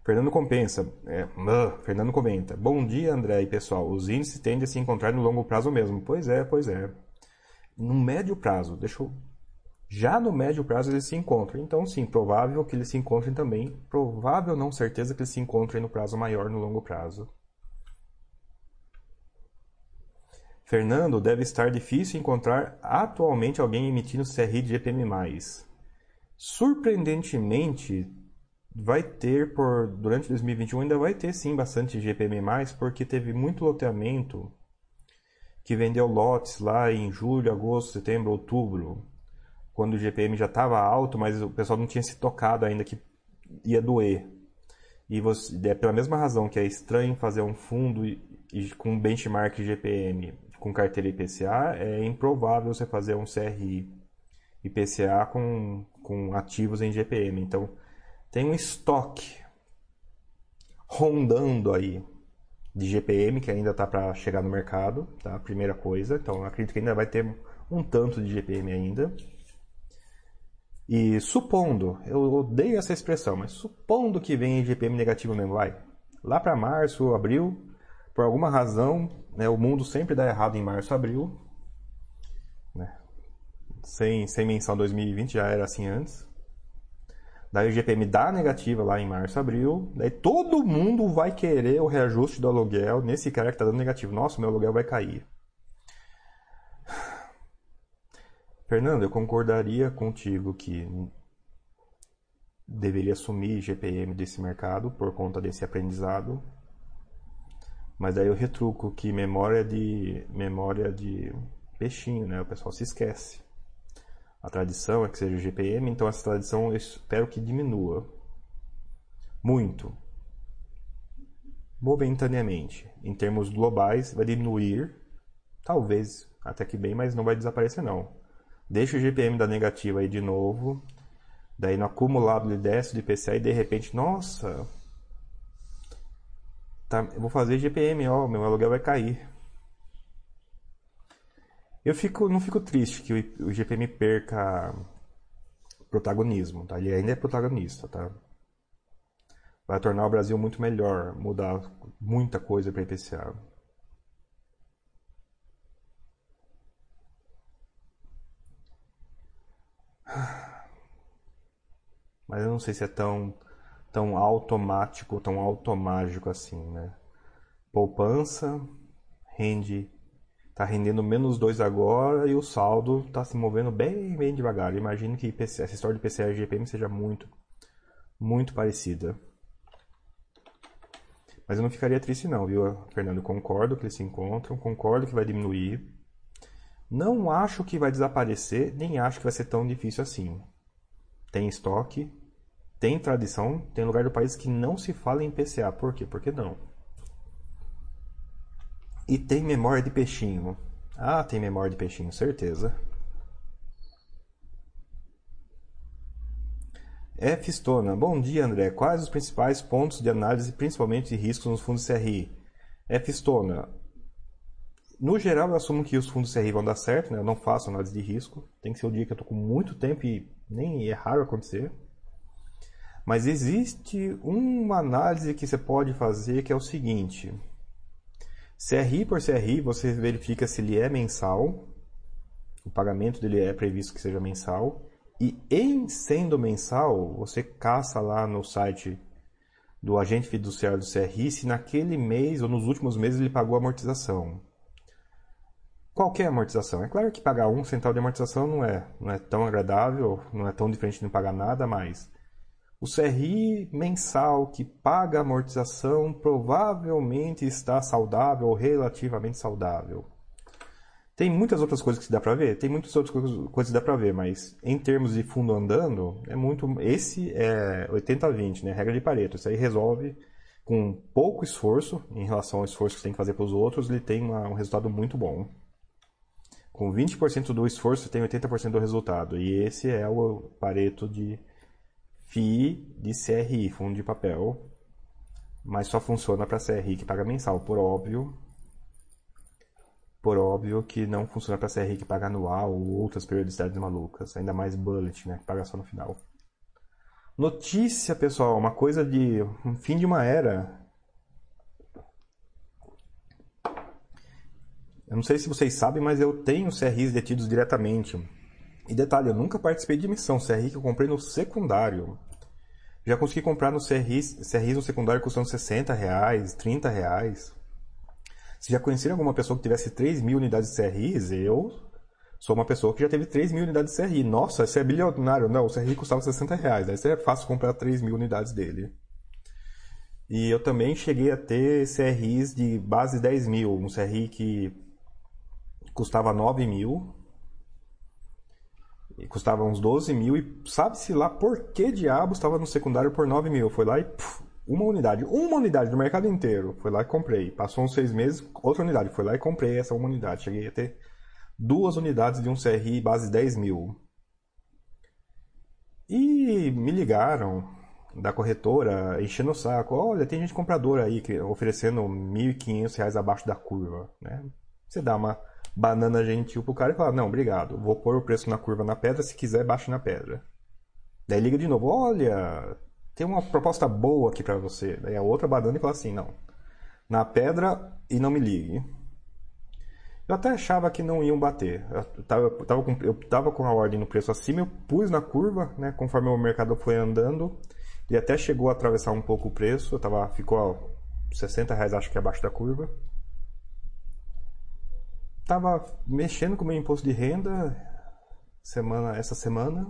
Fernando compensa. É, Fernando comenta. Bom dia, André e pessoal. Os índices tendem a se encontrar no longo prazo mesmo. Pois é, pois é. No médio prazo, deixa eu já no médio prazo eles se encontram. Então, sim, provável que eles se encontrem também. Provável, não certeza, que eles se encontrem no prazo maior, no longo prazo. Fernando, deve estar difícil encontrar atualmente alguém emitindo CRI de GPM+. Surpreendentemente, vai ter por durante 2021 ainda vai ter sim bastante GPM+, porque teve muito loteamento que vendeu lotes lá em julho, agosto, setembro, outubro quando o GPM já estava alto, mas o pessoal não tinha se tocado ainda que ia doer. e você, é pela mesma razão que é estranho fazer um fundo e, e, com benchmark GPM com carteira IPCA, é improvável você fazer um CRI IPCA com, com ativos em GPM. Então, tem um estoque rondando aí de GPM que ainda está para chegar no mercado, tá? Primeira coisa. Então, acredito que ainda vai ter um tanto de GPM ainda. E supondo, eu odeio essa expressão, mas supondo que venha GPM negativo mesmo, vai. Lá para março, abril, por alguma razão, né, o mundo sempre dá errado em março, abril. Né? Sem, sem menção 2020, já era assim antes. Daí o GPM dá negativa lá em março, abril. Daí todo mundo vai querer o reajuste do aluguel nesse cara que está dando negativo. Nossa, meu aluguel vai cair. Fernando, eu concordaria contigo que deveria assumir GPM desse mercado por conta desse aprendizado. Mas daí eu retruco que memória de memória de peixinho, né? O pessoal se esquece. A tradição é que seja GPM, então essa tradição eu espero que diminua muito. Momentaneamente, em termos globais, vai diminuir, talvez até que bem, mas não vai desaparecer não. Deixa o GPM da negativa aí de novo. Daí no acumulado ele desce do IPCA e de repente, nossa, tá, eu vou fazer GPM, ó, meu aluguel vai cair. Eu fico, não fico triste que o, o GPM perca protagonismo, tá? Ele ainda é protagonista, tá? Vai tornar o Brasil muito melhor, mudar muita coisa para IPCA. Mas eu não sei se é tão, tão automático, tão automágico assim, né? Poupança rende, tá rendendo menos 2 agora e o saldo está se movendo bem, bem devagar. Imagino que essa história de PCA e GPM seja muito, muito parecida. Mas eu não ficaria triste não, viu, Fernando? Concordo que eles se encontram, concordo que vai diminuir. Não acho que vai desaparecer, nem acho que vai ser tão difícil assim tem estoque, tem tradição, tem lugar do país que não se fala em PCA. Por quê? Porque não. E tem memória de peixinho. Ah, tem memória de peixinho, certeza. F. Stona. Bom dia, André. Quais os principais pontos de análise, principalmente de riscos nos fundos CRI? F. Stona. No geral, eu assumo que os fundos CRI vão dar certo, né? Eu não faço análise de risco. Tem que ser o dia que eu estou com muito tempo e nem é raro acontecer. Mas existe uma análise que você pode fazer que é o seguinte: CRI por CRI, você verifica se ele é mensal, o pagamento dele é previsto que seja mensal, e em sendo mensal, você caça lá no site do agente fiduciário do CRI se naquele mês ou nos últimos meses ele pagou amortização. Qualquer amortização. É claro que pagar um centavo de amortização não é, não é tão agradável, não é tão diferente de não pagar nada, mas o CRI mensal que paga amortização provavelmente está saudável ou relativamente saudável. Tem muitas outras coisas que dá para ver, tem muitas outras coisas que dá para ver, mas em termos de fundo andando, é muito. Esse é 80-20, né? Regra de Pareto. Isso aí resolve com pouco esforço em relação ao esforço que você tem que fazer para os outros, ele tem uma, um resultado muito bom. Com 20% do esforço tem 80% do resultado. E esse é o Pareto de FII de CRI, fundo de papel. Mas só funciona para CRI que paga mensal, por óbvio. Por óbvio que não funciona para CRI que paga anual ou outras periodicidades malucas. Ainda mais bullet, né? Que paga só no final. Notícia, pessoal, uma coisa de um fim de uma era. Eu não sei se vocês sabem, mas eu tenho CRIs detidos diretamente. E detalhe, eu nunca participei de missão. CRI que eu comprei no secundário. Já consegui comprar no CRIs, CRIs no secundário custando 60 reais, 30 reais. Se já conheceram alguma pessoa que tivesse 3 mil unidades de CRIs, eu sou uma pessoa que já teve 3 mil unidades de CRI. Nossa, você é bilionário. Não, o CRI custava 60 reais. Aí é fácil comprar 3 mil unidades dele. E eu também cheguei a ter CRIs de base 10 mil. Um CRI que custava 9 mil. E custava uns 12 mil. E sabe-se lá por que diabos estava no secundário por 9 mil. Foi lá e puf, uma unidade, uma unidade do mercado inteiro. Fui lá e comprei. Passou uns seis meses, outra unidade. Fui lá e comprei essa uma unidade. Cheguei a ter duas unidades de um CRI base 10 mil. E me ligaram da corretora enchendo o saco. Olha, tem gente compradora aí oferecendo R$ 1.500 abaixo da curva. Né? Você dá uma banana gentil pro cara e fala: Não, obrigado, vou pôr o preço na curva na pedra, se quiser, baixe na pedra. Daí liga de novo: Olha, tem uma proposta boa aqui para você. Daí a outra banana e fala assim: Não, na pedra e não me ligue. Eu até achava que não iam bater. Eu tava, eu tava, com, eu tava com a ordem no preço acima, eu pus na curva, né, conforme o mercado foi andando. E até chegou a atravessar um pouco o preço. Tava, ficou 60 reais, acho que abaixo da curva. Tava mexendo com o meu imposto de renda semana, essa semana.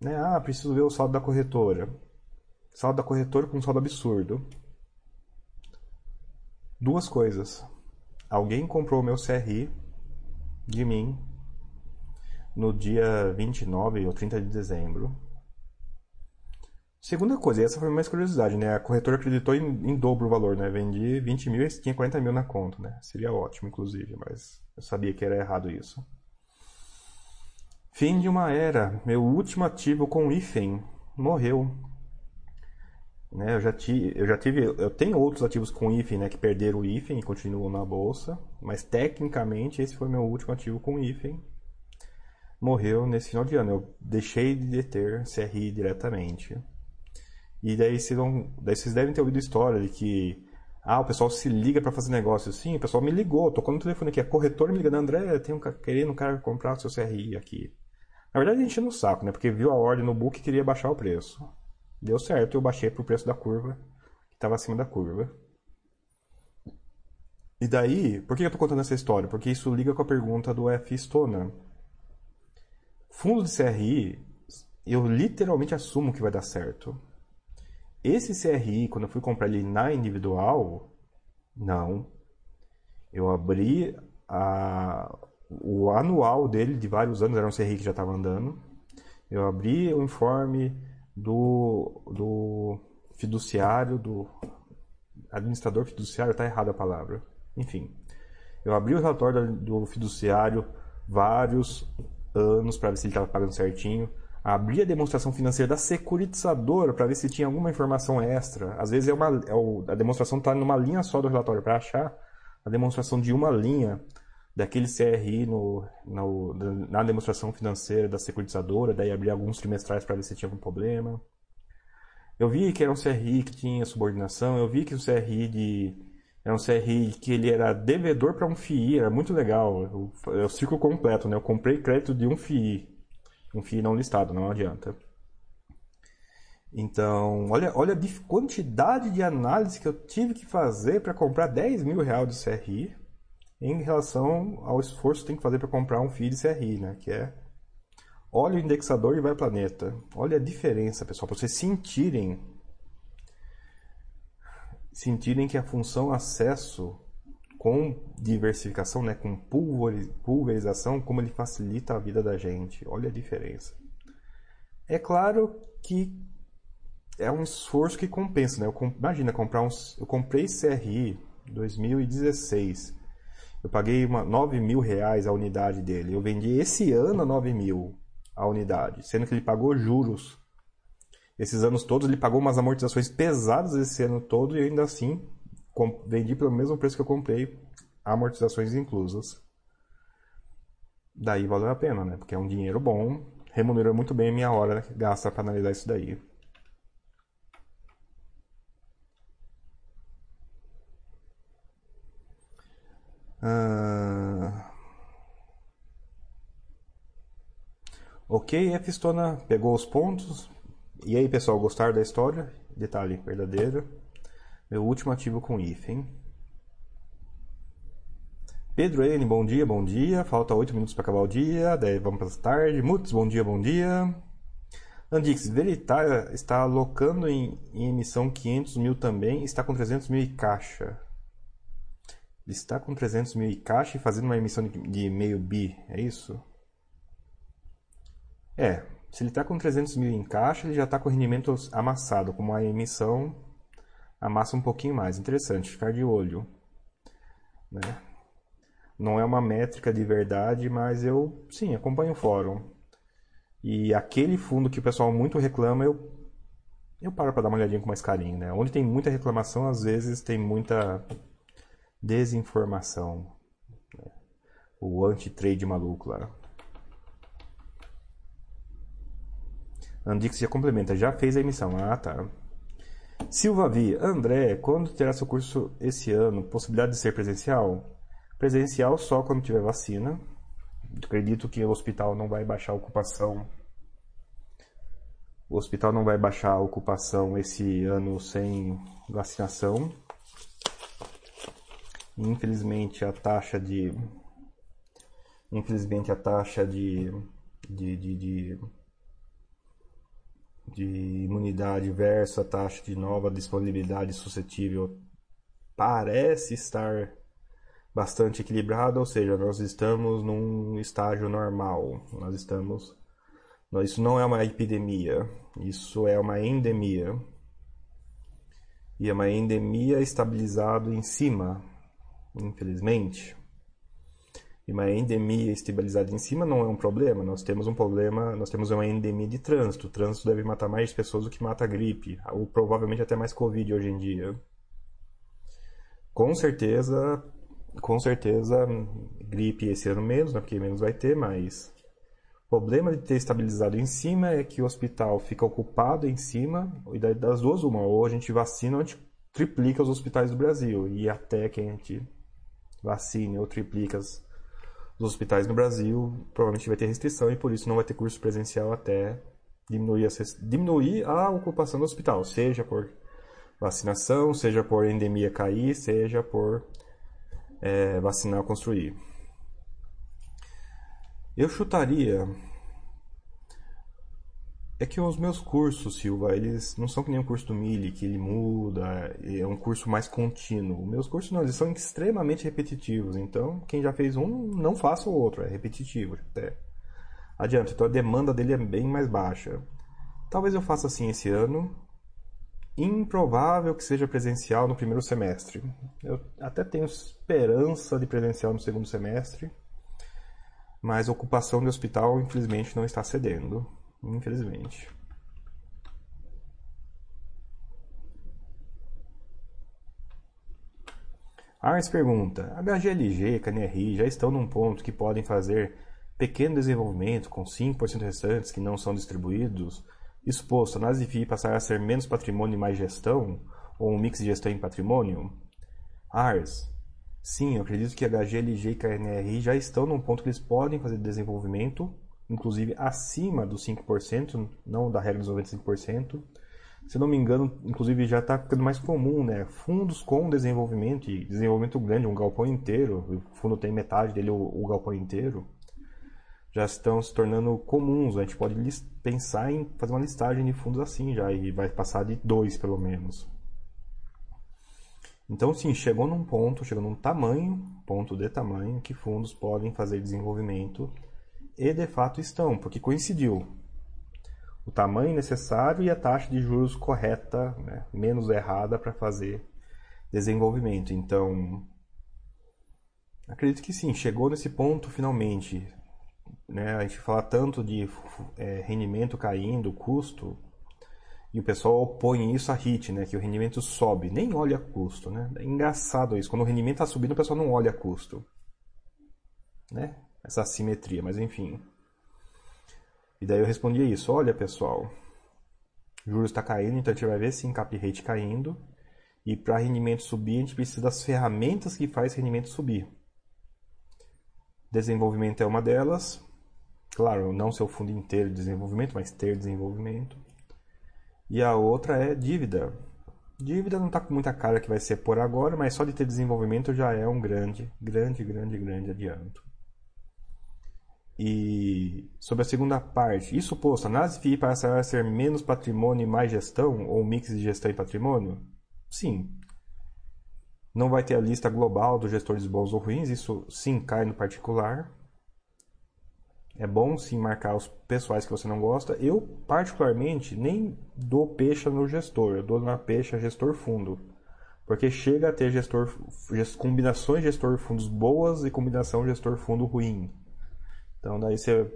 Né? Ah, preciso ver o saldo da corretora. Saldo da corretora com um saldo absurdo. Duas coisas. Alguém comprou o meu CRI de mim no dia 29 ou 30 de dezembro. Segunda coisa, essa foi mais curiosidade, né? A corretora acreditou em, em, dobro o valor, né? Vendi 20 mil e tinha 40 mil na conta, né? Seria ótimo, inclusive, mas eu sabia que era errado isso. Fim de uma era. Meu último ativo com IFEM morreu. Né, eu, já ti, eu já tive. Eu tenho outros ativos com IFEM né, que perderam o IFEM e continuam na bolsa. Mas tecnicamente esse foi meu último ativo com IFEM. Morreu nesse final de ano. Eu deixei de ter CRI diretamente. E daí vocês, vão, daí vocês devem ter ouvido história de que ah, o pessoal se liga para fazer negócio. Sim, o pessoal me ligou, tocou no telefone aqui, a corretora me ligando, André, tem um querendo um cara comprar o seu CRI aqui. Na verdade, a gente no saco, né? Porque viu a ordem no book e queria baixar o preço. Deu certo, eu baixei pro preço da curva, que estava acima da curva. E daí, por que eu tô contando essa história? Porque isso liga com a pergunta do F. Stona. Fundo de CRI, eu literalmente assumo que vai dar certo. Esse CRI, quando eu fui comprar ele na individual, não. Eu abri a, o anual dele de vários anos, era um CRI que já estava andando. Eu abri o informe do, do fiduciário, do administrador fiduciário, está errada a palavra. Enfim, eu abri o relatório do fiduciário vários anos para ver se ele estava pagando certinho. Abri a demonstração financeira da securitizadora para ver se tinha alguma informação extra. Às vezes é uma, é o, a demonstração está numa linha só do relatório para achar a demonstração de uma linha daquele CRI no, no, na demonstração financeira da securitizadora, daí abrir alguns trimestrais para ver se tinha algum problema. Eu vi que era um CRI que tinha subordinação, eu vi que o CRI de era um CRI que ele era devedor para um FII, era muito legal. É o ciclo completo, né? Eu comprei crédito de um FII, um FII não listado, não adianta. Então, olha, olha a quantidade de análise que eu tive que fazer para comprar 10 mil reais de CRI em relação ao esforço que tem que fazer para comprar um FII de CRI, né? Que é olha o indexador e vai planeta. Olha a diferença, pessoal, para vocês sentirem sentirem que a função acesso com diversificação, né, com pulverização, como ele facilita a vida da gente. Olha a diferença. É claro que é um esforço que compensa, né? Eu, imagina comprar um, eu comprei CRI 2016 eu paguei uma, 9 mil reais a unidade dele. Eu vendi esse ano a 9 mil a unidade, sendo que ele pagou juros. Esses anos todos ele pagou umas amortizações pesadas esse ano todo e ainda assim vendi pelo mesmo preço que eu comprei, amortizações inclusas. Daí valeu a pena, né? Porque é um dinheiro bom, remunera muito bem a minha hora gasta para analisar isso daí. Ah... Ok, F-Stona pegou os pontos. E aí, pessoal, gostaram da história? Detalhe verdadeiro. Meu último ativo com hein? Pedro N, bom dia, bom dia. Falta 8 minutos para acabar o dia. Daí vamos para tarde. Mutz, bom dia, bom dia. Andix, Veritária está alocando em, em emissão 500 mil também. Está com 300 mil em caixa está com 300 mil em caixa e fazendo uma emissão de, de meio bi, é isso? É, Se ele está com 300 mil em caixa, ele já está com o rendimento amassado, como a emissão amassa um pouquinho mais. Interessante, ficar de olho. Né? Não é uma métrica de verdade, mas eu, sim, acompanho o fórum. E aquele fundo que o pessoal muito reclama, eu, eu paro para dar uma olhadinha com mais carinho. Né? Onde tem muita reclamação, às vezes tem muita desinformação. Né? O anti-trade maluco lá. Andix já complementa, já fez a emissão. Ah, tá. Silva Vi, André, quando terá seu curso esse ano? Possibilidade de ser presencial? Presencial só quando tiver vacina. Acredito que o hospital não vai baixar a ocupação. O hospital não vai baixar a ocupação esse ano sem vacinação. Infelizmente a taxa de. Infelizmente a taxa de, de, de, de de imunidade versus a taxa de nova disponibilidade suscetível parece estar bastante equilibrada, ou seja, nós estamos num estágio normal. Nós estamos isso não é uma epidemia, isso é uma endemia. E é uma endemia estabilizado em cima, infelizmente. E uma endemia estabilizada em cima não é um problema. Nós temos um problema, nós temos uma endemia de trânsito. O trânsito deve matar mais pessoas do que mata a gripe, ou provavelmente até mais Covid hoje em dia. Com certeza, com certeza, gripe esse ano menos, né, porque menos vai ter, mas o problema de ter estabilizado em cima é que o hospital fica ocupado em cima, e das duas uma, ou a gente vacina ou a gente triplica os hospitais do Brasil, e até que a gente vacine ou triplica as dos hospitais no Brasil, provavelmente vai ter restrição e por isso não vai ter curso presencial até diminuir a, diminuir a ocupação do hospital, seja por vacinação, seja por endemia cair, seja por é, vacinar construir. Eu chutaria é que os meus cursos, Silva, eles não são que nem o curso do Mili, que ele muda, é um curso mais contínuo. Meus cursos não, eles são extremamente repetitivos. Então, quem já fez um, não faça o outro, é repetitivo. Até. Adianta, então a demanda dele é bem mais baixa. Talvez eu faça assim esse ano. Improvável que seja presencial no primeiro semestre. Eu até tenho esperança de presencial no segundo semestre, mas a ocupação do hospital, infelizmente, não está cedendo. Infelizmente. Ars pergunta: HGLG e KNRI já estão num ponto que podem fazer pequeno desenvolvimento com 5% restantes que não são distribuídos, exposto a NASIFI passar a ser menos patrimônio e mais gestão, ou um mix de gestão em patrimônio? Ars, sim, eu acredito que HGLG e KNRI já estão num ponto que eles podem fazer desenvolvimento inclusive acima dos 5%, não da regra dos 95%. Se não me engano, inclusive já está ficando mais comum, né? Fundos com desenvolvimento e desenvolvimento grande, um galpão inteiro, o fundo tem metade dele, o, o galpão inteiro, já estão se tornando comuns. A gente pode pensar em fazer uma listagem de fundos assim já, e vai passar de dois pelo menos. Então, sim, chegou num ponto, chegou num tamanho, ponto de tamanho, que fundos podem fazer desenvolvimento e de fato estão, porque coincidiu o tamanho necessário e a taxa de juros correta, né, menos errada para fazer desenvolvimento. Então, acredito que sim, chegou nesse ponto finalmente. Né, a gente fala tanto de é, rendimento caindo, custo, e o pessoal opõe isso a HIT, né, que o rendimento sobe, nem olha custo. Né? É engraçado isso, quando o rendimento está subindo, o pessoal não olha custo. Né? Essa assimetria, mas enfim. E daí eu respondia isso: olha pessoal, juros está caindo, então a gente vai ver sim cap rate caindo. E para rendimento subir, a gente precisa das ferramentas que faz rendimento subir. Desenvolvimento é uma delas. Claro, não ser o fundo inteiro de desenvolvimento, mas ter desenvolvimento. E a outra é dívida. Dívida não está com muita cara que vai ser por agora, mas só de ter desenvolvimento já é um grande, grande, grande, grande adianto. E sobre a segunda parte, isso posto, a NASFI passará a ser menos patrimônio e mais gestão, ou mix de gestão e patrimônio? Sim. Não vai ter a lista global dos gestores bons ou ruins, isso sim cai no particular. É bom sim marcar os pessoais que você não gosta. Eu, particularmente, nem dou peixe no gestor, eu dou na peixe gestor fundo. Porque chega a ter gestor, combinações gestor fundos boas e combinação gestor fundo ruim. Então daí você,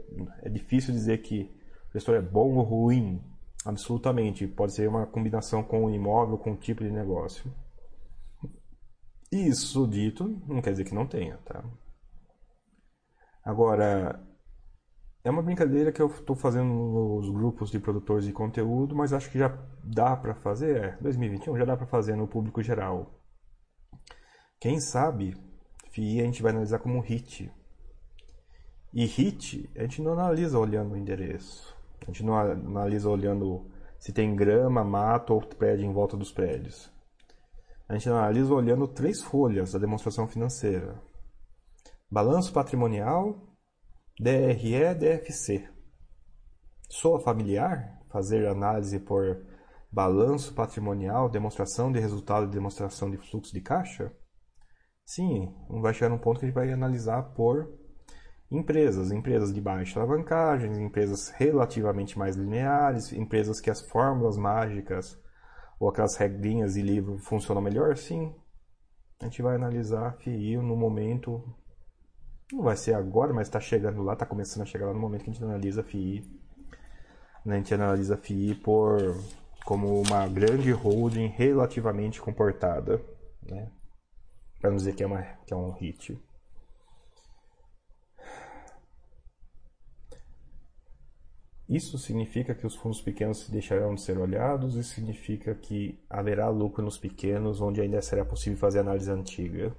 é difícil dizer que o gestor é bom ou ruim. Absolutamente. Pode ser uma combinação com o imóvel, com o tipo de negócio. Isso dito, não quer dizer que não tenha, tá? Agora, é uma brincadeira que eu estou fazendo nos grupos de produtores de conteúdo, mas acho que já dá para fazer, é, 2021 já dá para fazer no público geral. Quem sabe, FII a gente vai analisar como hit. E hit, a gente não analisa olhando o endereço. A gente não analisa olhando se tem grama, mato ou prédio em volta dos prédios. A gente analisa olhando três folhas da demonstração financeira: balanço patrimonial, DRE, DFC. Soa familiar fazer análise por balanço patrimonial, demonstração de resultado e demonstração de fluxo de caixa? Sim, vai chegar num ponto que a gente vai analisar por empresas, empresas de baixa alavancagem, empresas relativamente mais lineares, empresas que as fórmulas mágicas ou aquelas regrinhas de livro funcionam melhor, sim. A gente vai analisar FII no momento não vai ser agora, mas está chegando lá, está começando a chegar lá no momento que a gente analisa a FII. Né? A gente analisa a FII por, como uma grande holding relativamente comportada. Né? Para não dizer que é, uma, que é um hit. Isso significa que os fundos pequenos deixarão de ser olhados, isso significa que haverá lucro nos pequenos, onde ainda será possível fazer análise antiga.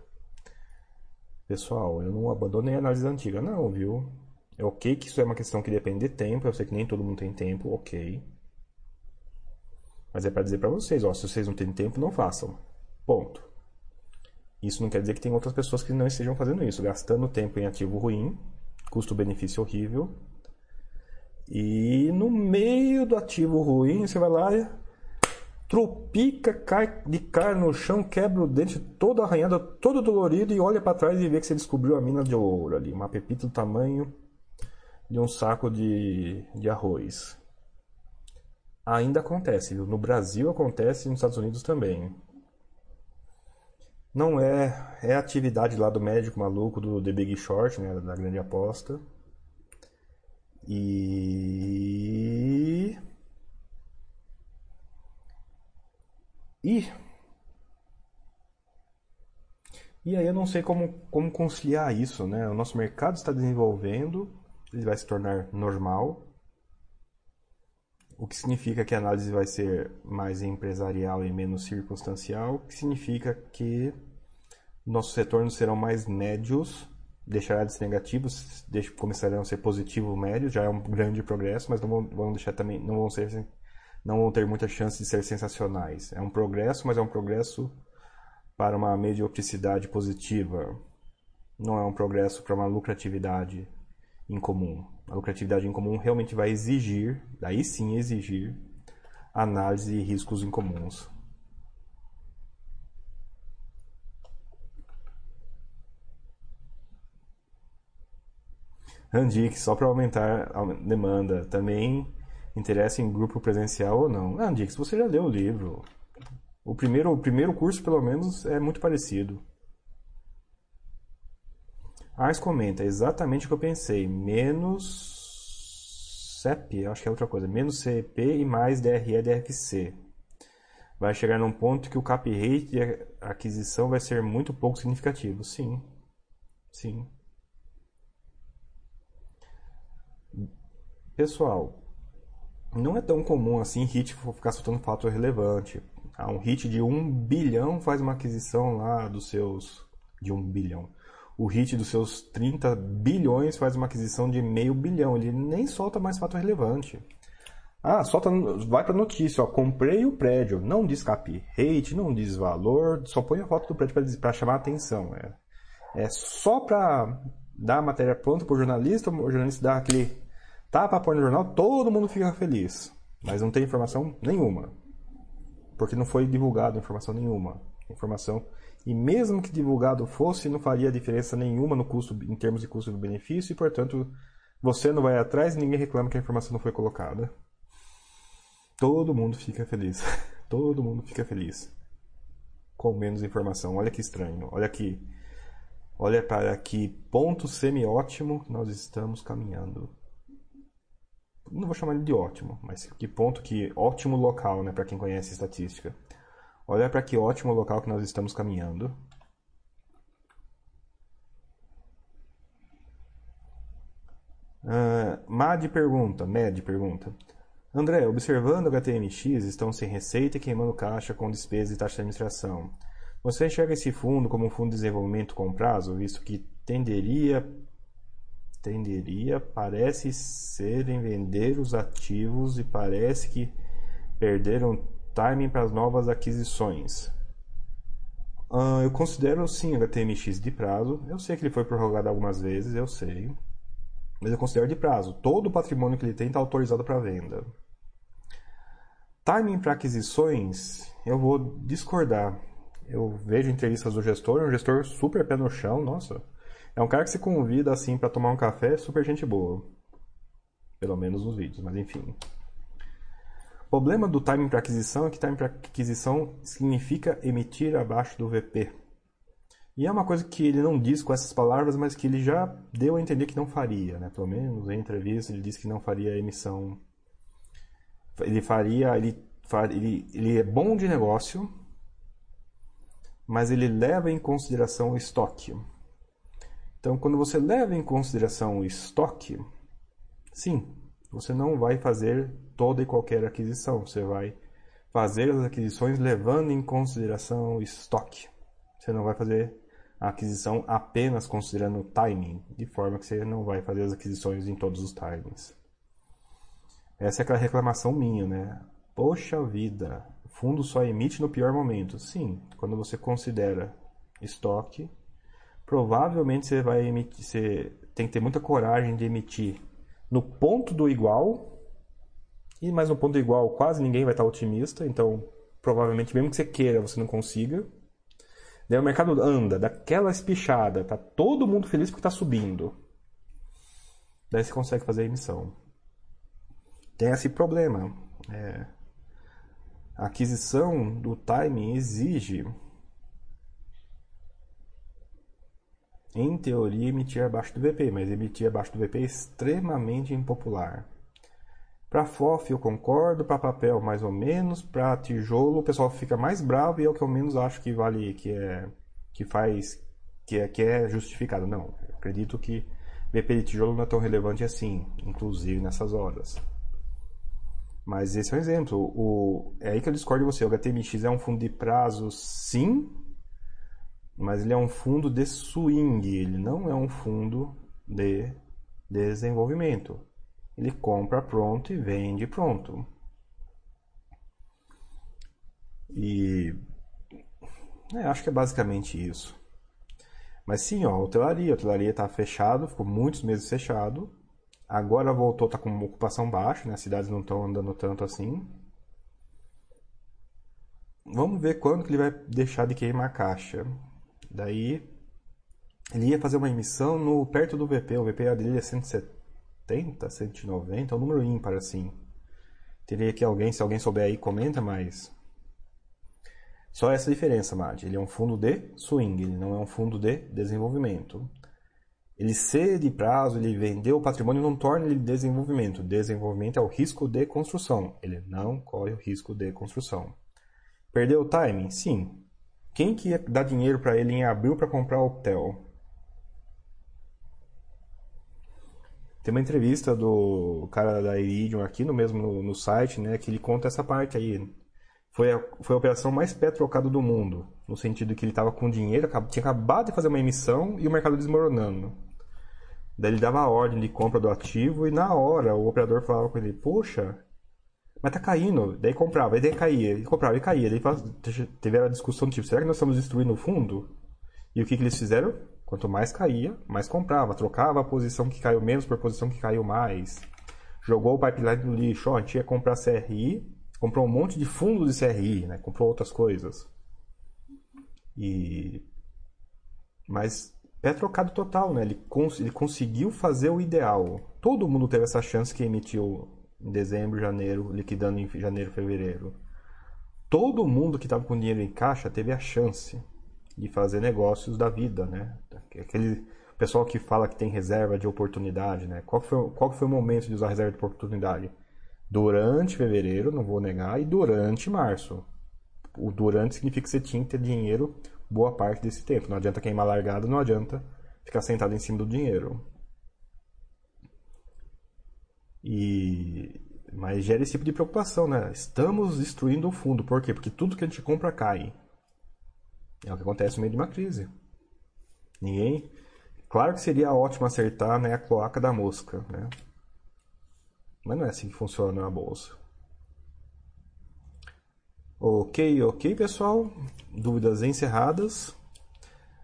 Pessoal, eu não abandonei a análise antiga, não, viu? É ok que isso é uma questão que depende de tempo, eu sei que nem todo mundo tem tempo, ok. Mas é para dizer para vocês, ó, se vocês não têm tempo, não façam. Ponto. Isso não quer dizer que tem outras pessoas que não estejam fazendo isso, gastando tempo em ativo ruim, custo-benefício horrível. E no meio do ativo ruim, você vai lá tropica, cai de cara no chão, quebra o dente todo arranhado, todo dolorido e olha para trás e vê que você descobriu a mina de ouro ali, uma pepita do tamanho de um saco de, de arroz. Ainda acontece, viu? No Brasil acontece e nos Estados Unidos também. Não é. É atividade lá do médico maluco do The Big Short, né? Da grande aposta. E. E, e aí eu não sei como, como conciliar isso, né? O nosso mercado está desenvolvendo, ele vai se tornar normal, o que significa que a análise vai ser mais empresarial e menos circunstancial, o que significa que nossos retornos serão mais médios, deixará de ser negativos, começarão a ser positivo médio, já é um grande progresso, mas não vão, vão deixar também, não vão ser não vão ter muita chance de ser sensacionais. É um progresso, mas é um progresso para uma mediocricidade positiva. Não é um progresso para uma lucratividade incomum. A lucratividade incomum realmente vai exigir, daí sim exigir, análise de riscos incomuns. Andic, só para aumentar a demanda. Também interessa em grupo presencial ou não. Ah, Dix, você já leu o livro. O primeiro, o primeiro curso, pelo menos, é muito parecido. Ars comenta exatamente o que eu pensei. Menos CEP, acho que é outra coisa. Menos CP e mais DRE DFC. Vai chegar num ponto que o cap rate de aquisição vai ser muito pouco significativo. Sim. Sim. Pessoal, não é tão comum assim hit ficar soltando fator relevante. Ah, um hit de 1 bilhão faz uma aquisição lá dos seus. de 1 bilhão. O hit dos seus 30 bilhões faz uma aquisição de meio bilhão. Ele nem solta mais fator relevante. Ah, solta, vai para notícia, ó, comprei o prédio. Não diz cap rate, não diz valor, só põe a foto do prédio para chamar a atenção. É, é só para dar a matéria pronta para o jornalista, o jornalista dá aquele Tá para pôr no jornal, todo mundo fica feliz. Mas não tem informação nenhuma. Porque não foi divulgado informação nenhuma. Informação. E mesmo que divulgado fosse, não faria diferença nenhuma no custo, em termos de custo do benefício, e portanto Você não vai atrás e ninguém reclama que a informação não foi colocada. Todo mundo fica feliz. Todo mundo fica feliz. Com menos informação. Olha que estranho. Olha que. Olha para que ponto semi-ótimo nós estamos caminhando. Não vou chamar ele de ótimo, mas que ponto que ótimo local, né, para quem conhece estatística. Olha para que ótimo local que nós estamos caminhando. Uh, Mad pergunta, Med pergunta. André, observando HTMX, estão sem receita e queimando caixa com despesa e taxa de administração. Você enxerga esse fundo como um fundo de desenvolvimento com prazo, visto que tenderia tenderia parece ser em vender os ativos e parece que perderam timing para as novas aquisições. Uh, eu considero sim o HTMX de prazo. Eu sei que ele foi prorrogado algumas vezes, eu sei. Mas eu considero de prazo. Todo o patrimônio que ele tem está autorizado para venda. Timing para aquisições, eu vou discordar. Eu vejo entrevistas do gestor, é um gestor super pé no chão, nossa. É um cara que se convida assim para tomar um café, super gente boa. Pelo menos nos vídeos, mas enfim. O problema do timing para aquisição é que timing para aquisição significa emitir abaixo do VP. E é uma coisa que ele não diz com essas palavras, mas que ele já deu a entender que não faria, né? Pelo menos em entrevista ele disse que não faria a emissão. Ele faria, ele, ele, ele é bom de negócio, mas ele leva em consideração o estoque. Então, quando você leva em consideração o estoque, sim, você não vai fazer toda e qualquer aquisição. Você vai fazer as aquisições levando em consideração o estoque. Você não vai fazer a aquisição apenas considerando o timing, de forma que você não vai fazer as aquisições em todos os timings. Essa é aquela reclamação minha, né? Poxa vida, o fundo só emite no pior momento. Sim, quando você considera estoque, provavelmente você vai emitir, você tem que ter muita coragem de emitir no ponto do igual, e mais no ponto do igual quase ninguém vai estar otimista, então provavelmente mesmo que você queira, você não consiga. Daí o mercado anda, daquela espichada, tá todo mundo feliz porque está subindo. Daí você consegue fazer a emissão. Tem esse problema. É, a aquisição do timing exige, em teoria, emitir abaixo do VP, mas emitir abaixo do VP é extremamente impopular. Para FOF eu concordo, para papel mais ou menos, para tijolo o pessoal fica mais bravo e é o que eu menos acho que vale, que é que faz, que é, que é justificado. Não, eu acredito que BP de tijolo não é tão relevante assim, inclusive nessas horas. Mas esse é um exemplo. O, é aí que eu discordo de você. O HTMX é um fundo de prazo, sim, mas ele é um fundo de swing, ele não é um fundo de desenvolvimento. Ele compra pronto e vende pronto. E é, acho que é basicamente isso. Mas sim, ó, hotelaria. A hotelaria está fechado, ficou muitos meses fechado. Agora voltou, está com uma ocupação baixa, né? As cidades não estão andando tanto assim. Vamos ver quando que ele vai deixar de queimar a caixa. Daí ele ia fazer uma emissão no perto do VP. O VP dele é 170 170, 190, é um número ímpar assim. Teria que alguém, se alguém souber aí, comenta, mas. Só essa diferença, Mad. Ele é um fundo de swing, ele não é um fundo de desenvolvimento. Ele ser de prazo, ele vender o patrimônio não torna ele desenvolvimento. Desenvolvimento é o risco de construção. Ele não corre o risco de construção. Perdeu o timing? Sim. Quem que ia dar dinheiro para ele em abril para comprar o hotel? Tem uma entrevista do cara da Iridium aqui no mesmo no, no, site, né, que ele conta essa parte aí. Foi a, foi a operação mais pé trocado do mundo, no sentido que ele estava com dinheiro, tinha acabado de fazer uma emissão e o mercado desmoronando. Daí ele dava a ordem de compra do ativo e na hora o operador falava com ele: Poxa, mas tá caindo. Daí comprava, aí daí caía, ele comprava e caía. Daí teve a discussão tipo: será que nós estamos destruindo o fundo? E o que, que eles fizeram? Quanto mais caía, mais comprava. Trocava a posição que caiu menos por posição que caiu mais. Jogou o pipeline no lixo. Ó, a gente ia comprar CRI, comprou um monte de fundo de CRI, né? comprou outras coisas. E... Mas pé trocado total, né? Ele, cons ele conseguiu fazer o ideal. Todo mundo teve essa chance que emitiu em dezembro, janeiro, liquidando em janeiro, fevereiro. Todo mundo que estava com dinheiro em caixa teve a chance de fazer negócios da vida, né? Aquele pessoal que fala que tem reserva de oportunidade, né? Qual foi, qual foi o momento de usar reserva de oportunidade? Durante fevereiro, não vou negar, e durante março. O durante significa que você tinha que ter dinheiro boa parte desse tempo. Não adianta queimar largada, não adianta ficar sentado em cima do dinheiro. E mas gera esse tipo de preocupação, né? Estamos destruindo o fundo. Por quê? Porque tudo que a gente compra cai. É o que acontece no meio de uma crise. Ninguém. Claro que seria ótimo acertar né, a cloaca da mosca, né? Mas não é assim que funciona a bolsa. Ok, ok, pessoal. Dúvidas encerradas.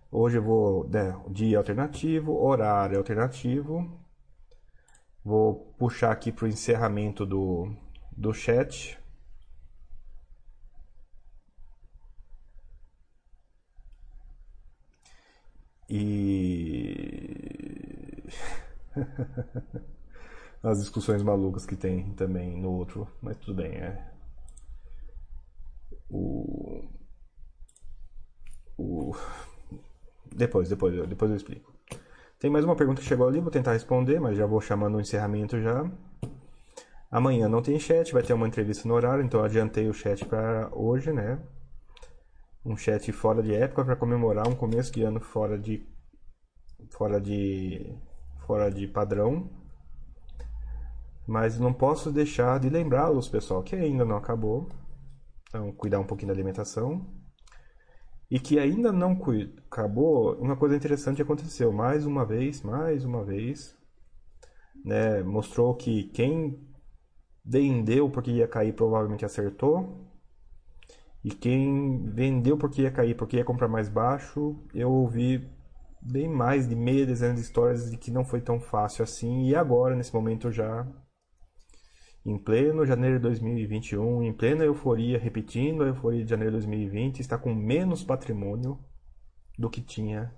Hoje eu vou. Né, dia alternativo, horário alternativo. Vou puxar aqui para o encerramento do, do chat. E. As discussões malucas que tem também no outro, mas tudo bem, é. O. O. Depois, depois, depois eu explico. Tem mais uma pergunta que chegou ali, vou tentar responder, mas já vou chamando o encerramento já. Amanhã não tem chat, vai ter uma entrevista no horário, então adiantei o chat para hoje, né? Um chat fora de época para comemorar um começo de ano fora de fora de fora de padrão. Mas não posso deixar de lembrá-los, pessoal, que ainda não acabou. Então, cuidar um pouquinho da alimentação e que ainda não acabou, uma coisa interessante aconteceu. Mais uma vez, mais uma vez, né, mostrou que quem vendeu porque ia cair provavelmente acertou. E quem vendeu porque ia cair, porque ia comprar mais baixo, eu ouvi bem mais de meia dezena de histórias de que não foi tão fácil assim. E agora, nesse momento, já em pleno janeiro de 2021, em plena euforia, repetindo a euforia de janeiro de 2020, está com menos patrimônio do que tinha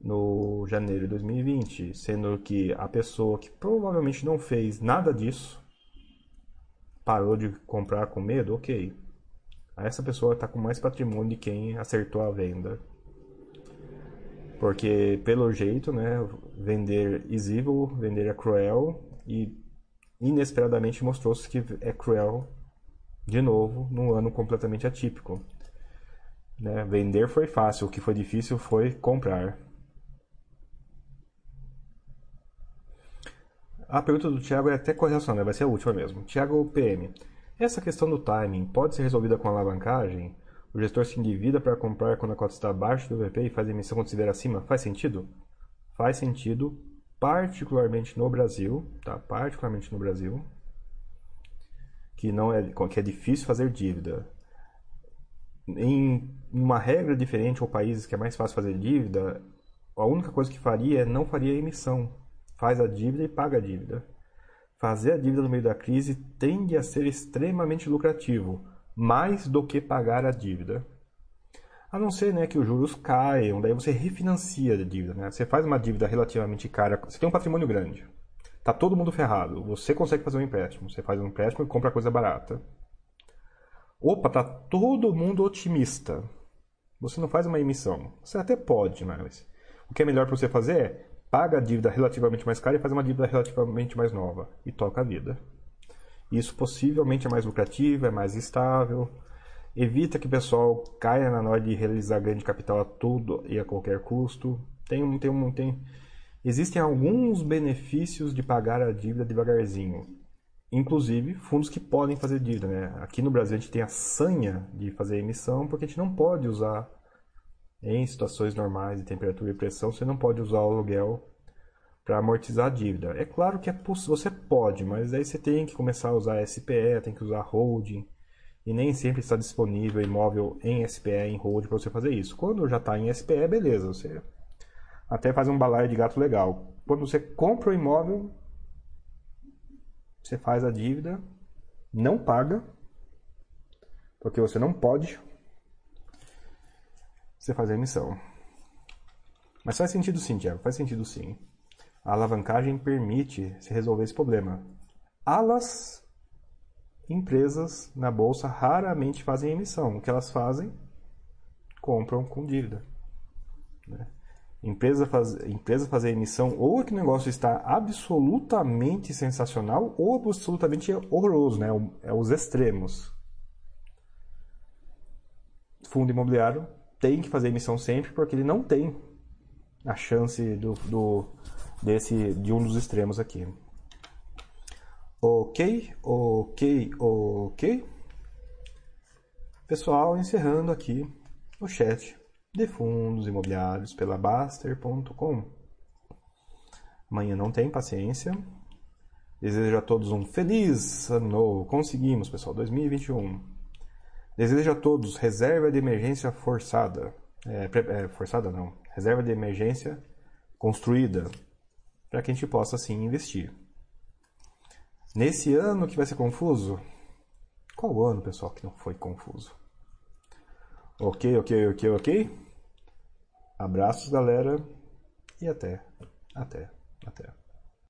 no janeiro de 2020, sendo que a pessoa que provavelmente não fez nada disso parou de comprar com medo, ok. Essa pessoa está com mais patrimônio de quem acertou a venda. Porque, pelo jeito, né, vender is vender é cruel e inesperadamente mostrou-se que é cruel de novo num ano completamente atípico. Né? Vender foi fácil, o que foi difícil foi comprar. A pergunta do Thiago é até correlacionada, vai ser a última mesmo. Thiago PM. Essa questão do timing pode ser resolvida com alavancagem? O gestor se endivida para comprar quando a cota está abaixo do VP e faz a emissão quando estiver acima? Faz sentido? Faz sentido particularmente no Brasil, tá? Particularmente no Brasil, que não é que é difícil fazer dívida. Em uma regra diferente ou países que é mais fácil fazer dívida, a única coisa que faria é não faria emissão. Faz a dívida e paga a dívida. Fazer a dívida no meio da crise tende a ser extremamente lucrativo, mais do que pagar a dívida. A não ser né, que os juros caiam, daí você refinancia a dívida. Né? Você faz uma dívida relativamente cara, você tem um patrimônio grande, tá todo mundo ferrado, você consegue fazer um empréstimo, você faz um empréstimo e compra coisa barata. Opa, tá todo mundo otimista. Você não faz uma emissão. Você até pode, mas o que é melhor para você fazer é paga a dívida relativamente mais cara e faz uma dívida relativamente mais nova e toca a vida. Isso possivelmente é mais lucrativo, é mais estável, evita que o pessoal caia na hora de realizar grande capital a tudo e a qualquer custo. Tem, tem, tem, existem alguns benefícios de pagar a dívida devagarzinho. Inclusive, fundos que podem fazer dívida. Né? Aqui no Brasil a gente tem a sanha de fazer emissão, porque a gente não pode usar, em situações normais de temperatura e pressão, você não pode usar o aluguel para amortizar a dívida. É claro que é você pode, mas aí você tem que começar a usar SPE, tem que usar holding e nem sempre está disponível imóvel em SPE, em hold, para você fazer isso. Quando já está em SPE, beleza, você até faz um balaio de gato legal. Quando você compra o imóvel, você faz a dívida, não paga, porque você não pode, você faz a emissão. Mas faz sentido sim, Tiago, faz sentido sim. A alavancagem permite se resolver esse problema. Alas, empresas na bolsa raramente fazem emissão. O que elas fazem? Compram com dívida. Né? Empresa, faz, empresa fazer emissão, ou é que o negócio está absolutamente sensacional, ou absolutamente horroroso, né? É os extremos. Fundo imobiliário tem que fazer emissão sempre, porque ele não tem a chance do, do desse de um dos extremos aqui. Ok, ok, ok. Pessoal, encerrando aqui o chat de fundos imobiliários pela Baster.com. Amanhã não tem paciência. Desejo a todos um feliz ano novo. Conseguimos, pessoal, 2021. Desejo a todos reserva de emergência forçada. É, é, forçada não. Reserva de emergência construída para que a gente possa assim investir. Nesse ano que vai ser confuso? Qual ano, pessoal, que não foi confuso? Ok, ok, ok, ok. Abraços, galera. E até, até, até.